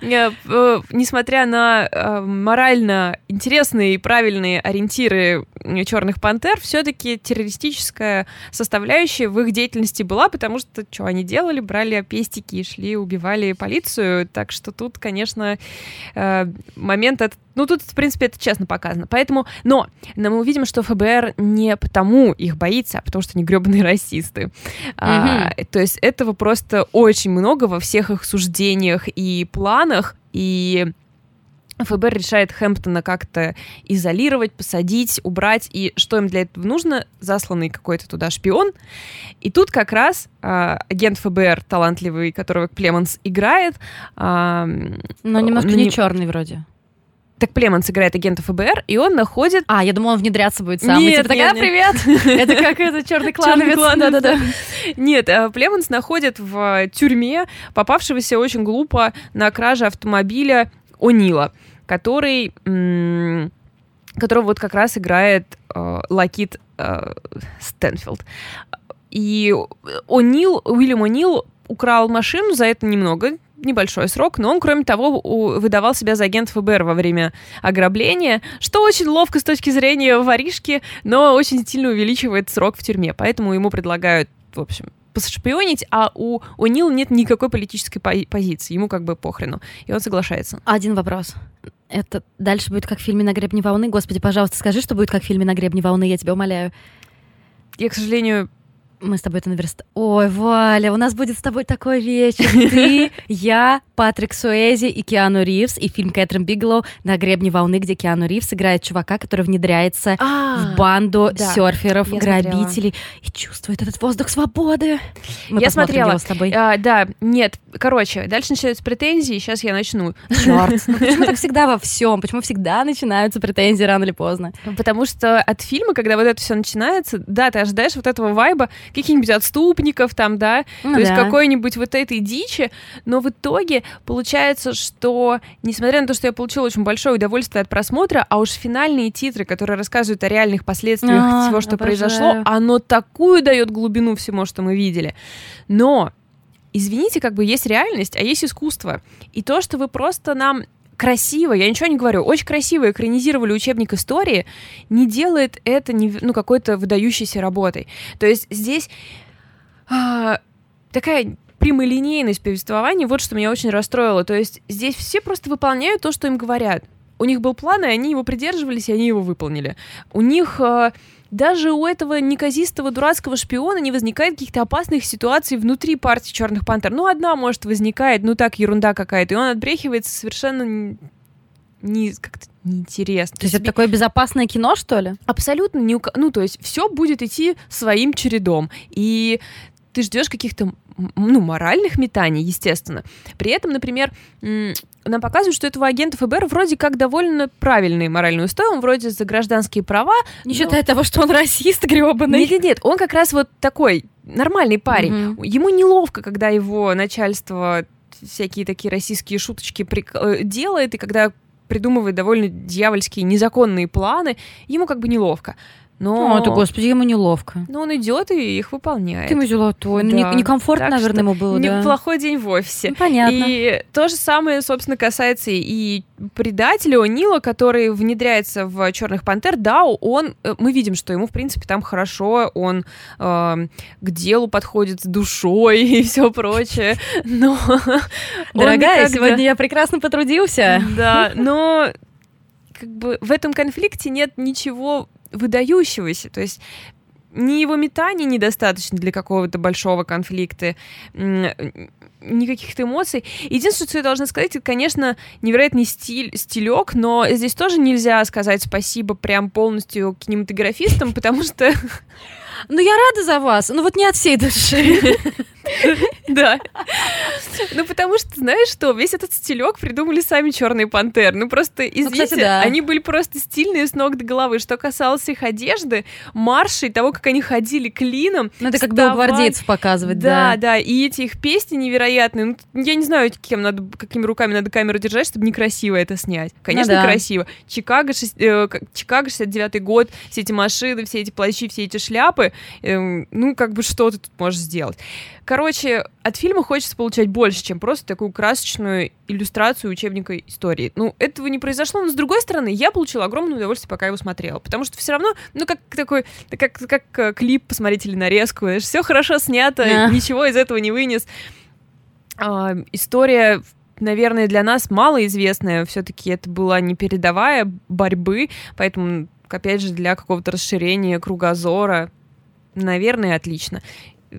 Э, Несмотря на э, морально интересные и правильные ориентиры черных пантер, все-таки террористическая составляющая в их деятельности была, потому что что они делали, брали пестики и шли, убивали полицию. Так что тут, конечно, э, момент этот ну, тут, в принципе, это честно показано. Поэтому, но, но мы увидим, что ФБР не потому их боится, а потому что они гребаные расисты. А, то есть этого просто очень много во всех их суждениях и планах, и ФБР решает Хэмптона как-то изолировать, посадить, убрать, и что им для этого нужно? Засланный какой-то туда шпион. И тут как раз а, агент ФБР, талантливый, которого Племонс играет, а, Но немножко ну, не не- черный вроде. Так Племонс играет агента ФБР, и он находит А, я думала, он внедряться будет сам. И Нет, типа такая, нет, привет! Это как это черный клановец. Да-да-да. Нет, а, Племонс находит в тюрьме попавшегося очень глупо на краже автомобиля О'Нила, который, которого вот как раз играет э, Лакит э, Стэнфилд. И О'Нил, Уильям О'Нил украл машину за это немного, небольшой срок, но он, кроме того, выдавал себя за агент ФБР во время ограбления, что очень ловко с точки зрения воришки, но очень сильно увеличивает срок в тюрьме. Поэтому ему предлагают, в общем, пошпионить, а у О'Нила нет никакой политической по- позиции, ему как бы похрену, и он соглашается. Один вопрос. Это дальше будет как в фильме «На гребне волны». Господи, пожалуйста, скажи, что будет как в фильме «На гребне волны», я тебя умоляю. Я, к сожалению, Мы с тобой это наверст... Ой, Валя, у нас будет с тобой такой вечер. Ты, я, Патрик Суэзи и Киану Ривз, и фильм Кэтрин Бигелоу «На гребне волны», где Киану Ривз играет чувака, который внедряется в банду серферов, грабителей и чувствует этот воздух свободы. Я смотрела. с тобой. А, да, нет, короче, дальше начинаются претензии, сейчас я начну. Черт, ну почему так всегда во всем? Почему всегда начинаются претензии рано или поздно? Потому что от фильма, когда вот это все начинается, да, ты ожидаешь вот этого вайба каких-нибудь отступников там, да, Ну то есть да. какой-нибудь вот этой дичи, но в итоге получается, что, несмотря на то, что я получила очень большое удовольствие от просмотра, а уж финальные титры, которые рассказывают о реальных последствиях А, всего, что обожаю. произошло, оно такую дает глубину всему, что мы видели. Но, извините, как бы есть реальность, а есть искусство. И то, что вы просто нам красиво, я ничего не говорю, очень красиво экранизировали учебник истории, не делает это ну, какой-то выдающейся работой. То есть здесь а, такая прямолинейность повествования, вот что меня очень расстроило. То есть здесь все просто выполняют то, что им говорят. У них был план, и они его придерживались, и они его выполнили. У них а, даже у этого неказистого дурацкого шпиона не возникает каких-то опасных ситуаций внутри партии Черных Пантер. Ну, одна, может, возникает, ну так, ерунда какая-то, и он отбрехивается совершенно не, как-то неинтересно. То есть это такое безопасное кино, что ли? абсолютно не ука- ну то есть все будет идти своим чередом и ты ждешь каких-то ну моральных метаний естественно при этом например нам показывают что этого агента ФБР вроде как довольно правильные моральные устои он вроде за гражданские права Не но- считая того, что он расист гребаный. нет, нет, нет, он как раз вот такой нормальный парень. Мгм. Ему неловко, когда его начальство всякие такие российские шуточки прик- э, делает, и когда придумывает довольно дьявольские незаконные планы, ему как бы неловко. Но... О, ты, господи, ему неловко. Но он идет и их выполняет. Ты ему золотой. Ну, Да. не- некомфортно, Так наверное, ему было, да. Неплохой день в офисе. Ну, Понятно. И то же самое, собственно, касается и предателя О'Нила, который внедряется в Черных Пантер. Да, он, э, мы видим, что ему, в принципе, там хорошо, он э, к делу подходит с душой и все прочее. Но Дорогая, сегодня я прекрасно потрудился. Да, но как бы в этом конфликте нет ничего выдающегося. То есть ни его метаний недостаточно для какого-то большого конфликта, никаких эмоций. Единственное, что я должна сказать, это, конечно, невероятный стиль, стилек, но здесь тоже нельзя сказать спасибо прям полностью кинематографистам, потому что Ну, я рада за вас, но вот не от всей души. Да. Ну, потому что, знаешь что, весь этот стилек придумали сами черные пантеры. Ну, просто, извините, кстати, да. они были просто стильные с ног до головы. Что касалось их одежды, маршей, того, как они ходили клином. Ну, это как бы вставали. гвардейцев показывать, Да, да. да, и эти их песни невероятные. Ну, я не знаю, кем надо, какими руками надо камеру держать, чтобы некрасиво это снять. Конечно, Ну да. красиво. Чикаго, шесть- э, Чикаго 69 год, все эти машины, все эти плащи, все эти шляпы. эм, ну, как бы что ты тут можешь сделать? Короче, от фильма хочется получать больше, чем просто такую красочную иллюстрацию учебника истории. Ну, этого не произошло, но с другой стороны, я получила огромное удовольствие, пока его смотрела. Потому что все равно, ну, как такой, как, как э, клип, посмотрите или нарезку, все хорошо снято, Да. ничего из этого не вынес. А, история наверное, для нас малоизвестная. Все-таки это была непередовая борьбы, поэтому, опять же, для какого-то расширения кругозора, наверное, отлично.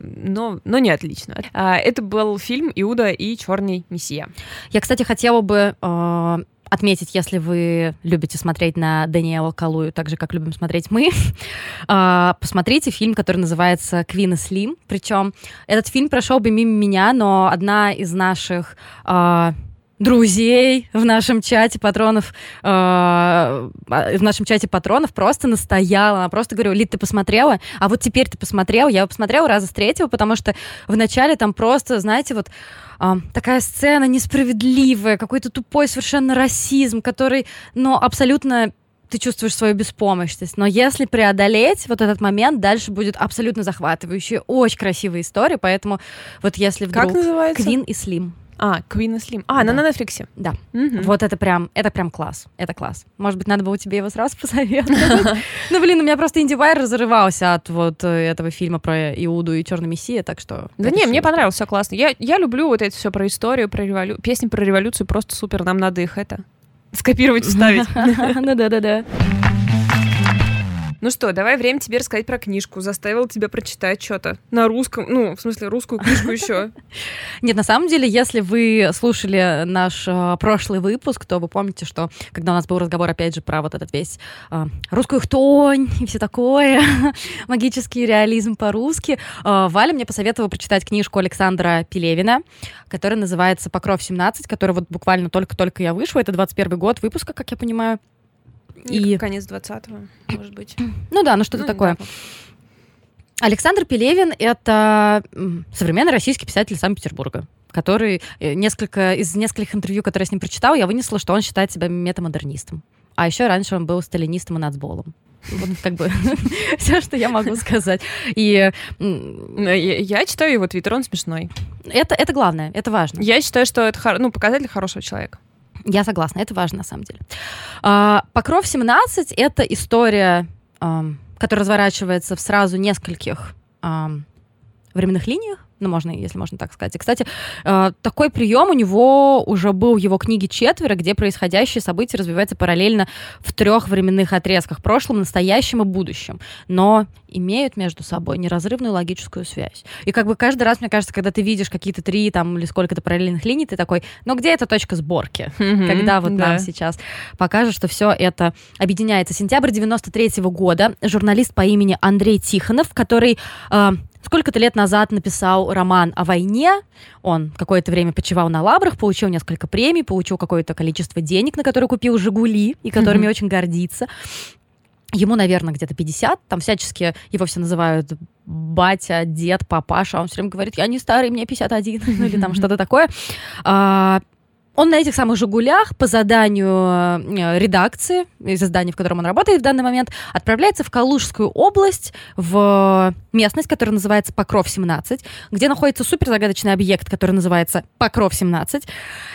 Но, но не отлично. А, это был фильм «Иуда и черный мессия». Я, кстати, хотела бы э, отметить, если вы любите смотреть на Даниэла Калую, так же, как любим смотреть мы, э, посмотрите фильм, который называется «Квин и Слим». Причем этот фильм прошел бы мимо меня, но одна из наших друзей в нашем чате патронов, э, в нашем чате патронов просто настояла. Она просто говорила, Лид, ты посмотрела? А вот теперь ты посмотрел? Я посмотрела раза с третьего, потому что вначале там просто, знаете, вот а, такая сцена несправедливая, какой-то тупой совершенно расизм, который, ну, абсолютно ты чувствуешь свою беспомощность. Но если преодолеть вот этот момент, дальше будет абсолютно захватывающая, очень красивая история. Поэтому вот если вдруг... Как называется? Квин и Слим. А, Queen и Slim. А, она Да. на Netflix. Да. Мгм. Вот это прям, это прям класс. Это класс. Может быть, надо было тебе его сразу посоветовать. Ну, блин, у меня просто Инди Вайр разрывался от вот э, этого фильма про Иуду и Черный Мессия, так что... Да не, мне понравилось, все классно. Я, я люблю вот это все про историю, про революцию. Песни про революцию просто супер. Нам надо их это скопировать, вставить. Ну да-да-да. Ну что, давай время тебе рассказать про книжку. Заставила тебя прочитать что-то на русском. Ну, в смысле, русскую книжку еще. Нет, на самом деле, если вы слушали наш э, прошлый выпуск, то вы помните, что когда у нас был разговор, опять же, про вот этот весь э, русскую хтонь и все такое, магический реализм по-русски, э, Валя мне посоветовала прочитать книжку Александра Пелевина, которая называется «Покров 17», которая вот буквально только-только я вышла. Это 21 год выпуска, как я понимаю. И конец 20-го, может быть. Ну да, ну что-то Ну, такое. да. Александр Пелевин — это современный российский писатель Санкт-Петербурга, который э, несколько, из нескольких интервью, которые я с ним прочитала, я вынесла, что он считает себя метамодернистом. А еще раньше он был сталинистом и нацболом. Вот как бы все, что я могу сказать. И Я, читаю его твиттер, он смешной. это, это главное, это важно. Я считаю, что это ну, показатель хорошего человека. Я согласна, это важно на самом деле. А, Покров 17 это история, которая разворачивается в сразу нескольких временных линиях. Ну, можно, если можно так сказать. И, кстати, э, такой прием у него уже был в его книге «Четверо», где происходящие события развиваются параллельно в трех временных отрезках — прошлом, настоящем и будущем, но имеют между собой неразрывную логическую связь. И как бы каждый раз, мне кажется, когда ты видишь какие-то три там или сколько-то параллельных линий, ты такой, ну где эта точка сборки? когда вот Да. нам сейчас покажут, что все это объединяется. Сентябрь 93 года журналист по имени Андрей Тихонов, который э, сколько-то лет назад написал роман о войне, он какое-то время почивал на лабрах, получил несколько премий, получил какое-то количество денег, на которые купил «Жигули», и которыми Мгм. очень гордится. Ему, наверное, где-то 50, там всячески его все называют батя, дед, папаша, а он все время говорит, я не старый, мне 51, ну или там что-то такое. Он на этих самых «Жигулях» по заданию э, редакции из издания, в котором он работает в данный момент, отправляется в Калужскую область, в местность, которая называется Покров-17, где находится супер загадочный объект, который называется Покров-17.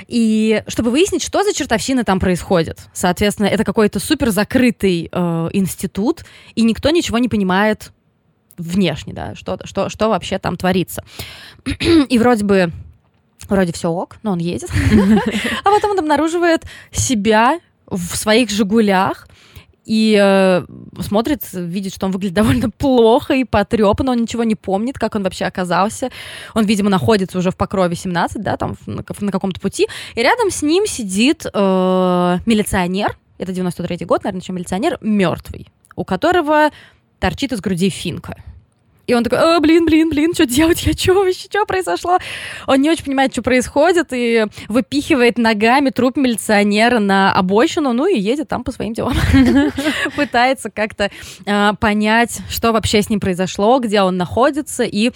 И чтобы выяснить, что за чертовщина там происходит. Соответственно, это какой-то супер закрытый э, институт, и никто ничего не понимает внешне, да, что, что, что вообще там творится. И вроде бы вроде все ок, но он едет. А потом он обнаруживает себя в своих «Жигулях», и э, смотрит, видит, что он выглядит довольно плохо и потрепанно, он ничего не помнит, как он вообще оказался. Он, видимо, находится уже в Покрове 17, да, там на, на каком-то пути. И рядом с ним сидит э, милиционер, это 93-й год, наверное, еще милиционер, мертвый, у которого торчит из груди финка. И он такой, а, блин, блин, блин, что делать? Я что вообще, что произошло? Он не очень понимает, что происходит, и выпихивает ногами труп милиционера на обочину, ну и едет там по своим делам. Пытается как-то а, понять, что вообще с ним произошло, где он находится, и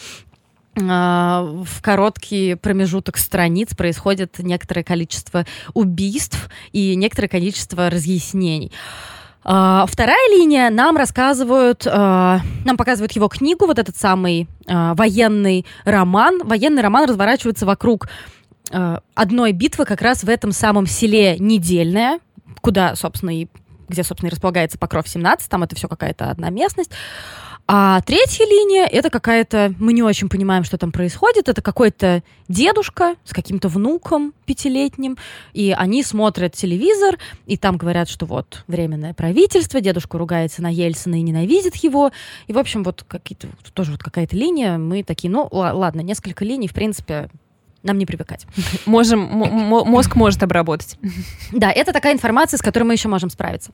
а, в короткий промежуток страниц происходит некоторое количество убийств и некоторое количество разъяснений. Uh, вторая линия нам рассказывают, uh, нам показывают его книгу, вот этот самый uh, военный роман. Военный роман разворачивается вокруг одной битвы как раз в этом самом селе Недельное, куда, собственно, и где, собственно, и располагается Покров 17, там это все какая-то одна местность. А третья линия — это какая-то... Мы не очень понимаем, что там происходит. Это какой-то дедушка с каким-то внуком пятилетним, и они смотрят телевизор, и там говорят, что вот временное правительство, дедушка ругается на Ельцина и ненавидит его. И, в общем, вот какие-то... Тоже вот какая-то линия. Мы такие, ну, ладно, несколько линий, в принципе, нам не привыкать. Можем, мозг может обработать. Да, это такая информация, с которой мы еще можем справиться.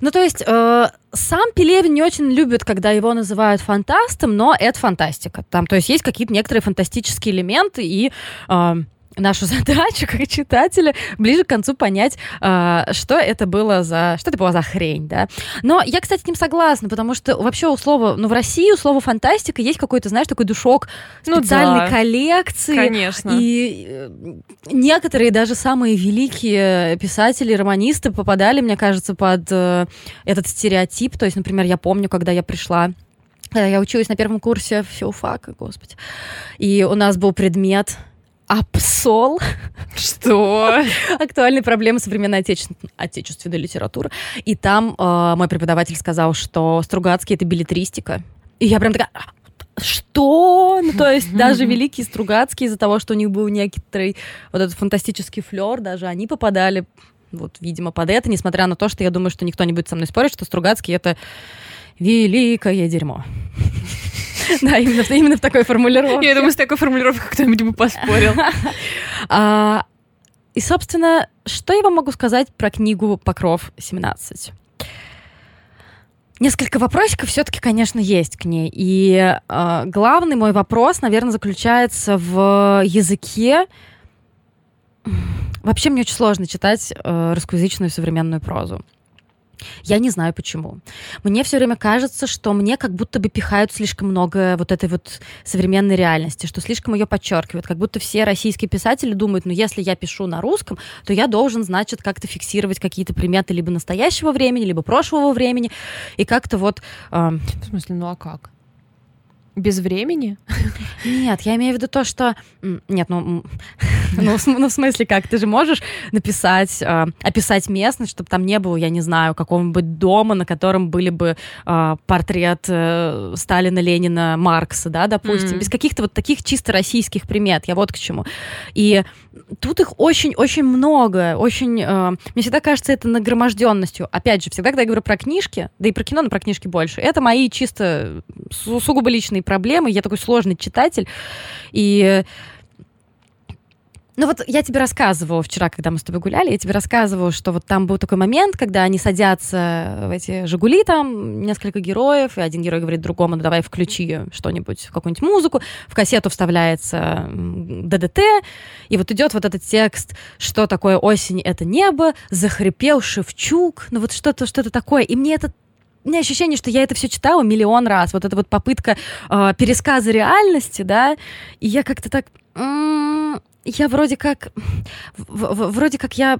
Ну, то есть, э, сам Пелевин не очень любит, когда его называют фантастом, но это фантастика. Там, то есть, есть какие-то некоторые фантастические элементы, и э, нашу задачу как читателя ближе к концу понять, э, что это было за что это была за хрень, да. Но я, кстати, с ним согласна, потому что вообще у слова, ну в России у слова фантастика есть какой-то, знаешь, такой душок специальной ну, да. коллекции. Конечно. И э, некоторые даже самые великие писатели, романисты попадали, мне кажется, под э, этот стереотип. То есть, например, я помню, когда я пришла я училась на первом курсе филфака, господи. И у нас был предмет Апсол. Что? Актуальные проблемы современной отече... отечественной литературы. И там э, мой преподаватель сказал, что Стругацкий — это билетристика. И я прям такая... «А, что? Ну, то есть даже великие Стругацкие из-за того, что у них был некоторый вот этот фантастический флер, даже они попадали вот, видимо, под это, несмотря на то, что я думаю, что никто не будет со мной спорить, что Стругацкий — это великое дерьмо. Да, именно, именно в такой формулировке. Я думаю, с такой формулировкой кто-нибудь бы поспорил. А, и, собственно, что я вам могу сказать про книгу «Покров 17»? Несколько вопросиков все-таки, конечно, есть к ней. И э, главный мой вопрос, наверное, заключается в языке. Вообще мне очень сложно читать э, русскоязычную современную прозу. Я не знаю почему. Мне все время кажется, что мне как будто бы пихают слишком много вот этой вот современной реальности, что слишком ее подчеркивают, как будто все российские писатели думают, ну если я пишу на русском, то я должен, значит, как-то фиксировать какие-то приметы либо настоящего времени, либо прошлого времени, и как-то вот... Э... В смысле, ну а как? Без времени? Нет, я имею в виду то, что... Нет, ну, ну, ну в смысле как? Ты же можешь написать, э, описать местность, чтобы там не было, я не знаю, какого-нибудь дома, на котором были бы э, портрет э, Сталина, Ленина, Маркса, да, допустим, без каких-то вот таких чисто российских примет. Я вот к чему. И тут их очень-очень много. Очень... Э, мне всегда кажется это нагроможденностью. Опять же, всегда, когда я говорю про книжки, да и про кино, но про книжки больше, это мои чисто сугубо личные проблемы, я такой сложный читатель, и ну вот я тебе рассказывала вчера, когда мы с тобой гуляли, я тебе рассказывала, что вот там был такой момент, когда они садятся в эти «Жигули», там несколько героев, и один герой говорит другому, ну давай включи что-нибудь, какую-нибудь музыку, в кассету вставляется ДДТ, и вот идет вот этот текст, что такое осень — это небо, захрипел Шевчук, ну вот что-то что такое, и мне это у меня ощущение, что я это все читала миллион раз. Вот эта вот попытка э, пересказа реальности, да, и я как-то так... М- я вроде как, вроде как я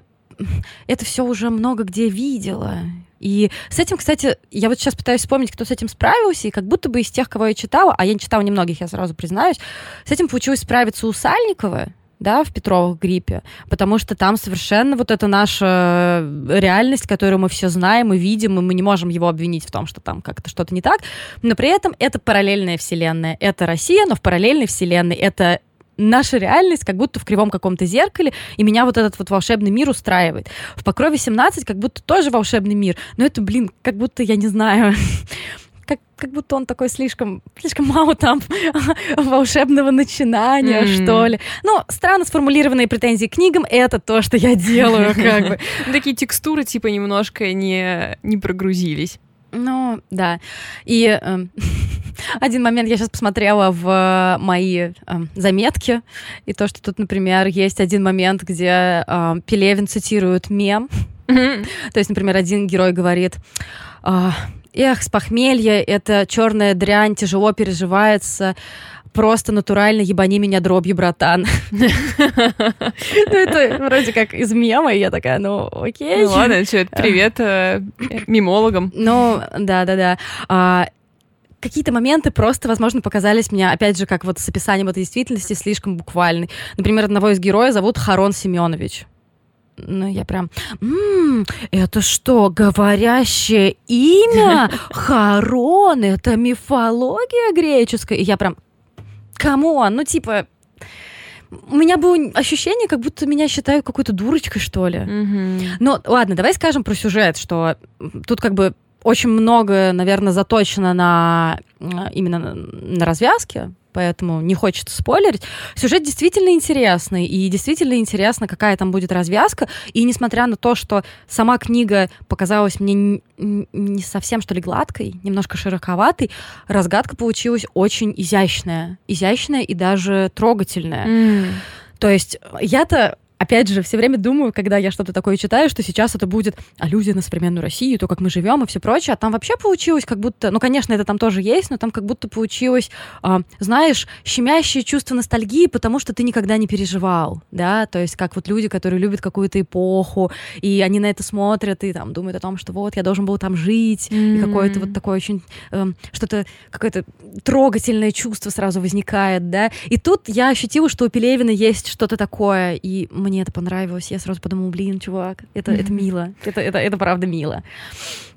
это все уже много где видела. И с этим, кстати, я вот сейчас пытаюсь вспомнить, кто с этим справился, и как будто бы из тех, кого я читала, а я не читала немногих, я сразу признаюсь, с этим получилось справиться у Сальникова, да, в Петровых гриппе, потому что там совершенно вот эта наша реальность, которую мы все знаем и видим, и мы не можем его обвинить в том, что там как-то что-то не так, но при этом это параллельная вселенная. Это Россия, но в параллельной вселенной. Это наша реальность как будто в кривом каком-то зеркале, и меня вот этот вот волшебный мир устраивает. В «Покрове 17» как будто тоже волшебный мир, но это, блин, как будто, я не знаю, как, как будто он такой слишком, слишком мало там волшебного начинания, mm-hmm. что ли. Ну, странно сформулированные претензии к книгам — это то, что я делаю, как бы. Такие текстуры, типа, немножко не, не прогрузились. Ну, да. И э, один момент я сейчас посмотрела в мои э, заметки, и то, что тут, например, есть один момент, где э, Пелевин цитирует мем. То есть, например, один герой говорит... Э, Эх, с похмелья, это черная дрянь, тяжело переживается просто натурально ебани меня дробью, братан. Ну, это вроде как из мема, и я такая, ну, окей. Ну ладно, что, привет э, мимологам. Ну, да-да-да а, какие-то моменты просто, возможно, показались мне, опять же, как вот с описанием этой действительности, слишком буквальны. Например, одного из героев зовут Харон Семенович. Ну, я прям, м-м, это что, говорящее имя? Харон, это мифология греческая. И я прям, come on, ну типа, у меня было ощущение, как будто меня считают какой-то дурочкой, что ли. Mm-hmm. Но ладно, давай скажем про сюжет, что тут как бы очень много, наверное, заточено на именно на развязке, поэтому не хочется спойлерить. Сюжет действительно интересный, и действительно интересно, какая там будет развязка. И несмотря на то, что сама книга показалась мне не совсем, что ли, гладкой, немножко широковатой, разгадка получилась очень изящная. Изящная и даже трогательная. Mm. То есть я-то опять же, все время думаю, когда я что-то такое читаю, что сейчас это будет аллюзия на современную Россию, то, как мы живем и все прочее. А там вообще получилось как будто, ну, конечно, это там тоже есть, но там как будто получилось, э, знаешь, щемящее чувство ностальгии, потому что ты никогда не переживал, да, то есть как вот люди, которые любят какую-то эпоху, и они на это смотрят и там думают о том, что вот я должен был там жить, mm-hmm. и какое-то вот такое очень, э, что-то, какое-то трогательное чувство сразу возникает, да. И тут я ощутила, что у Пелевина есть что-то такое, и мне мне это понравилось. Я сразу подумала, блин, чувак, это, mm-hmm. это мило. Это, это, это правда мило.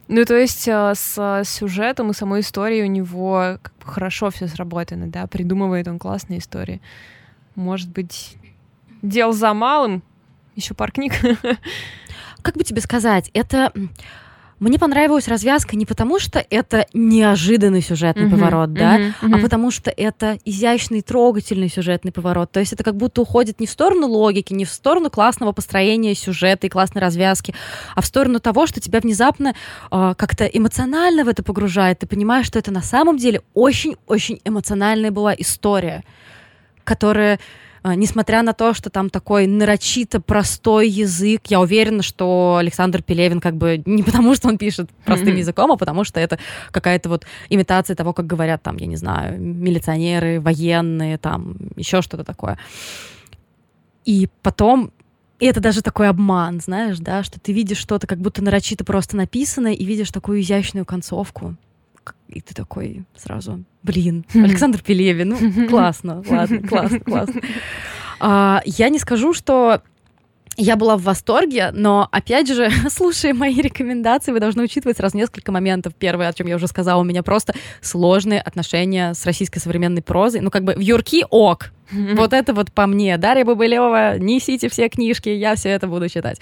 Ну, то есть э, с сюжетом и самой историей у него как бы хорошо все сработано, да, придумывает он классные истории. Может быть, дел за малым, еще пар книг. Как бы тебе сказать, это мне понравилась развязка не потому, что это неожиданный сюжетный uh-huh, поворот, да, uh-huh, uh-huh. а потому что это изящный, трогательный сюжетный поворот. То есть это как будто уходит не в сторону логики, не в сторону классного построения сюжета и классной развязки, а в сторону того, что тебя внезапно э, как-то эмоционально в это погружает. Ты понимаешь, что это на самом деле очень-очень эмоциональная была история, которая несмотря на то, что там такой нарочито простой язык, я уверена, что Александр Пелевин как бы не потому, что он пишет простым mm-hmm. языком, а потому что это какая-то вот имитация того, как говорят там, я не знаю, милиционеры, военные, там еще что-то такое. И потом и это даже такой обман, знаешь, да, что ты видишь что-то как будто нарочито просто написанное и видишь такую изящную концовку и ты такой сразу, блин, Александр Пелевин, ну, классно, ладно, классно, классно. А, я не скажу, что я была в восторге, но, опять же, слушая мои рекомендации, вы должны учитывать сразу несколько моментов. Первое, о чем я уже сказала, у меня просто сложные отношения с российской современной прозой. Ну, как бы в Юрки ок. Вот это вот по мне. Дарья Бабылева, несите все книжки, я все это буду читать.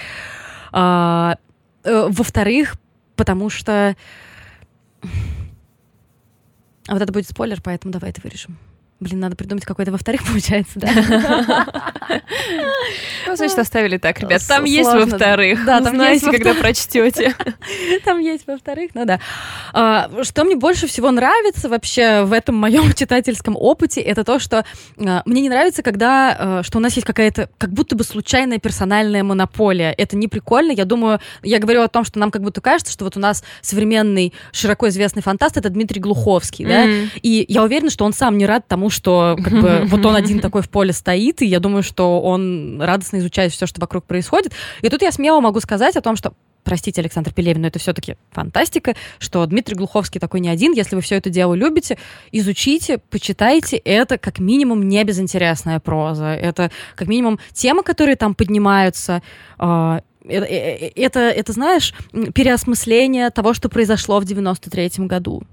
А, э, во-вторых, потому что вот это будет спойлер, поэтому давай это вырежем. Блин, надо придумать какой-то во-вторых, получается, да? Ну, значит, оставили так, ребят. Там есть во-вторых. Да, там знаете, когда прочтете. Там есть во-вторых, ну да. А, что мне больше всего нравится вообще в этом моем читательском опыте, это то, что а, мне не нравится, когда, а, что у нас есть какая-то, как будто бы случайная персональная монополия. Это не прикольно. Я думаю, я говорю о том, что нам как будто кажется, что вот у нас современный, широко известный фантаст — это Дмитрий Глуховский, да? И я уверена, что он сам не рад тому, тому, что как бы, вот он один такой в поле стоит, и я думаю, что он радостно изучает все, что вокруг происходит. И тут я смело могу сказать о том, что простите, Александр Пелевин, но это все-таки фантастика, что Дмитрий Глуховский такой не один. Если вы все это дело любите, изучите, почитайте. Это как минимум не безинтересная проза. Это как минимум темы, которые там поднимаются. А, это, э, э, это, это, знаешь, переосмысление того, что произошло в 93-м году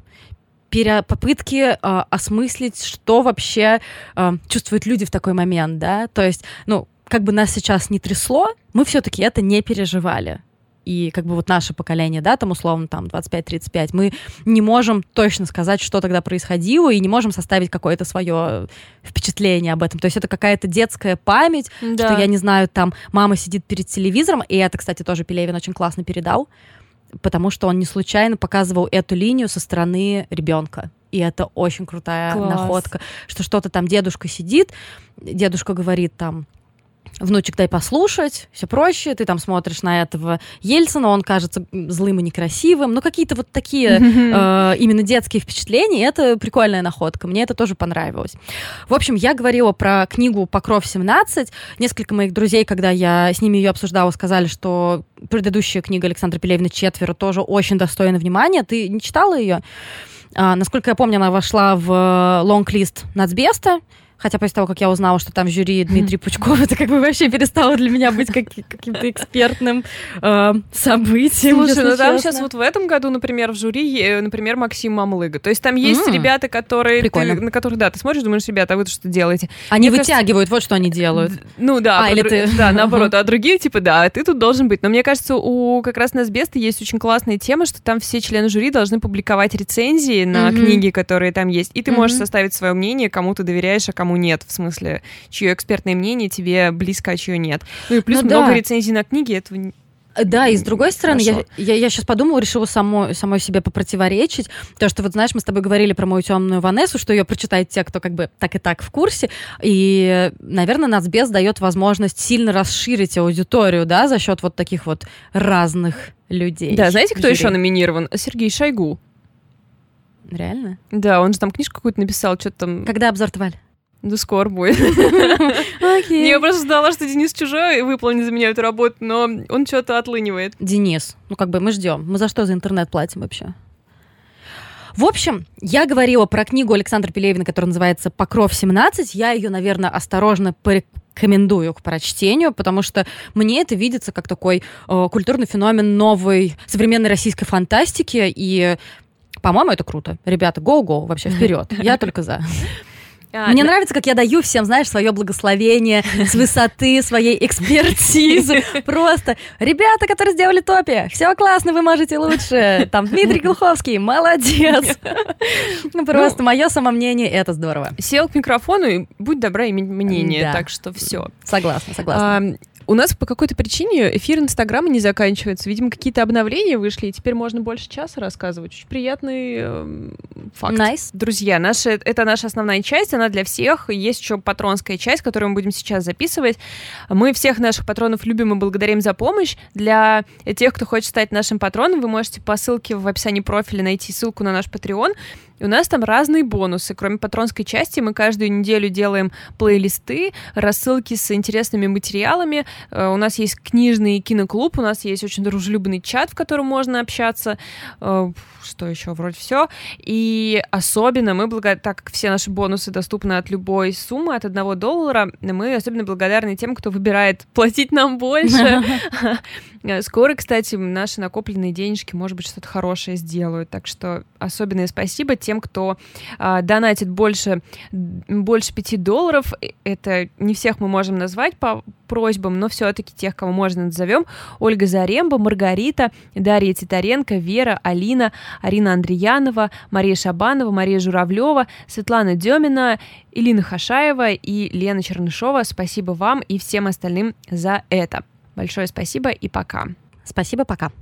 пере, попытки э, осмыслить, что вообще э, чувствуют люди в такой момент, да, то есть, ну, как бы нас сейчас не трясло, мы все-таки это не переживали и как бы вот наше поколение, да, там условно там 25-35, мы не можем точно сказать, что тогда происходило, и не можем составить какое-то свое впечатление об этом. То есть это какая-то детская память, да. что я не знаю, там мама сидит перед телевизором, и это, кстати, тоже Пелевин очень классно передал, потому что он не случайно показывал эту линию со стороны ребенка. И это очень крутая Класс. находка, что что-то там дедушка сидит, дедушка говорит там, внучек дай послушать, все проще, ты там смотришь на этого Ельцина, он кажется злым и некрасивым, но какие-то вот такие э, именно детские впечатления, это прикольная находка, мне это тоже понравилось. В общем, я говорила про книгу «Покров 17», несколько моих друзей, когда я с ними ее обсуждала, сказали, что предыдущая книга Александра Пелевина «Четверо» тоже очень достойна внимания, ты не читала ее? А, насколько я помню, она вошла в лонг-лист Нацбеста, Хотя после того, как я узнала, что там в жюри Дмитрий Пучков, это как бы вообще перестало для меня быть как, каким-то экспертным э, событием. Слушай, ну там сейчас вот в этом году, например, в жюри, например, Максим Мамлыга. То есть там есть mm. ребята, которые... Ты, на которых, да, ты смотришь, думаешь, ребята, а вы что делаете? Они мне вытягивают, кажется, вот что они делают. Ну да. А, или ты... Да, наоборот. А другие, типа, да, ты тут должен быть. Но мне кажется, у как раз Насбеста есть очень классная тема, что там все члены жюри должны публиковать рецензии на mm-hmm. книги, которые там есть. И ты mm-hmm. можешь составить свое мнение, кому ты доверяешь, а кому кому нет, в смысле, чье экспертное мнение тебе близко, а чье нет. Ну и плюс ну, много да. рецензий на книги, этого да, и с другой стороны, я, я, я сейчас подумала, решила само, самой себе попротиворечить. То, что вот, знаешь, мы с тобой говорили про мою темную Ванессу, что ее прочитают те, кто как бы так и так в курсе. И, наверное, Нацбес дает возможность сильно расширить аудиторию, да, за счет вот таких вот разных людей. Да, знаете, кто еще номинирован? Сергей Шойгу. Реально? Да, он же там книжку какую-то написал, что-то там... Когда обзор тваль? Да скоро будет. Okay. Я просто знала, что Денис чужой выполнит за меня эту работу, но он что-то отлынивает. Денис, ну как бы мы ждем. Мы за что за интернет платим вообще? В общем, я говорила про книгу Александра Пелевина, которая называется «Покров 17». Я ее, наверное, осторожно порекомендую к прочтению, потому что мне это видится как такой э, культурный феномен новой современной российской фантастики, и, по-моему, это круто. Ребята, go-go, вообще вперед. Я только за. А, Мне да. нравится, как я даю всем, знаешь, свое благословение с высоты своей экспертизы. Просто ребята, которые сделали топи, все классно, вы можете лучше. Там Дмитрий Глуховский, молодец. Ну, просто мое самомнение, это здорово. Сел к микрофону и будь добра иметь мнение, так что все. Согласна, согласна. У нас по какой-то причине эфир Инстаграма не заканчивается. Видимо, какие-то обновления вышли, и теперь можно больше часа рассказывать. Очень приятный э, факт. Nice. Друзья, наша, это наша основная часть, она для всех. Есть еще патронская часть, которую мы будем сейчас записывать. Мы всех наших патронов любим и благодарим за помощь. Для тех, кто хочет стать нашим патроном, вы можете по ссылке в описании профиля найти ссылку на наш Patreon. И у нас там разные бонусы. Кроме патронской части, мы каждую неделю делаем плейлисты, рассылки с интересными материалами. Э, у нас есть книжный киноклуб, у нас есть очень дружелюбный чат, в котором можно общаться. Э, что еще? Вроде все. И особенно мы, благо... так как все наши бонусы доступны от любой суммы, от одного доллара, мы особенно благодарны тем, кто выбирает платить нам больше. Скоро, кстати, наши накопленные денежки, может быть, что-то хорошее сделают. Так что особенное спасибо тем, кто а, донатит больше, больше 5 долларов. Это не всех мы можем назвать по просьбам, но все-таки тех, кого можно назовем. Ольга Заремба, Маргарита, Дарья Титаренко, Вера, Алина, Арина Андреянова, Мария Шабанова, Мария Журавлева, Светлана Демина, Илина Хашаева и Лена Чернышова. Спасибо вам и всем остальным за это. Большое спасибо и пока. Спасибо, пока.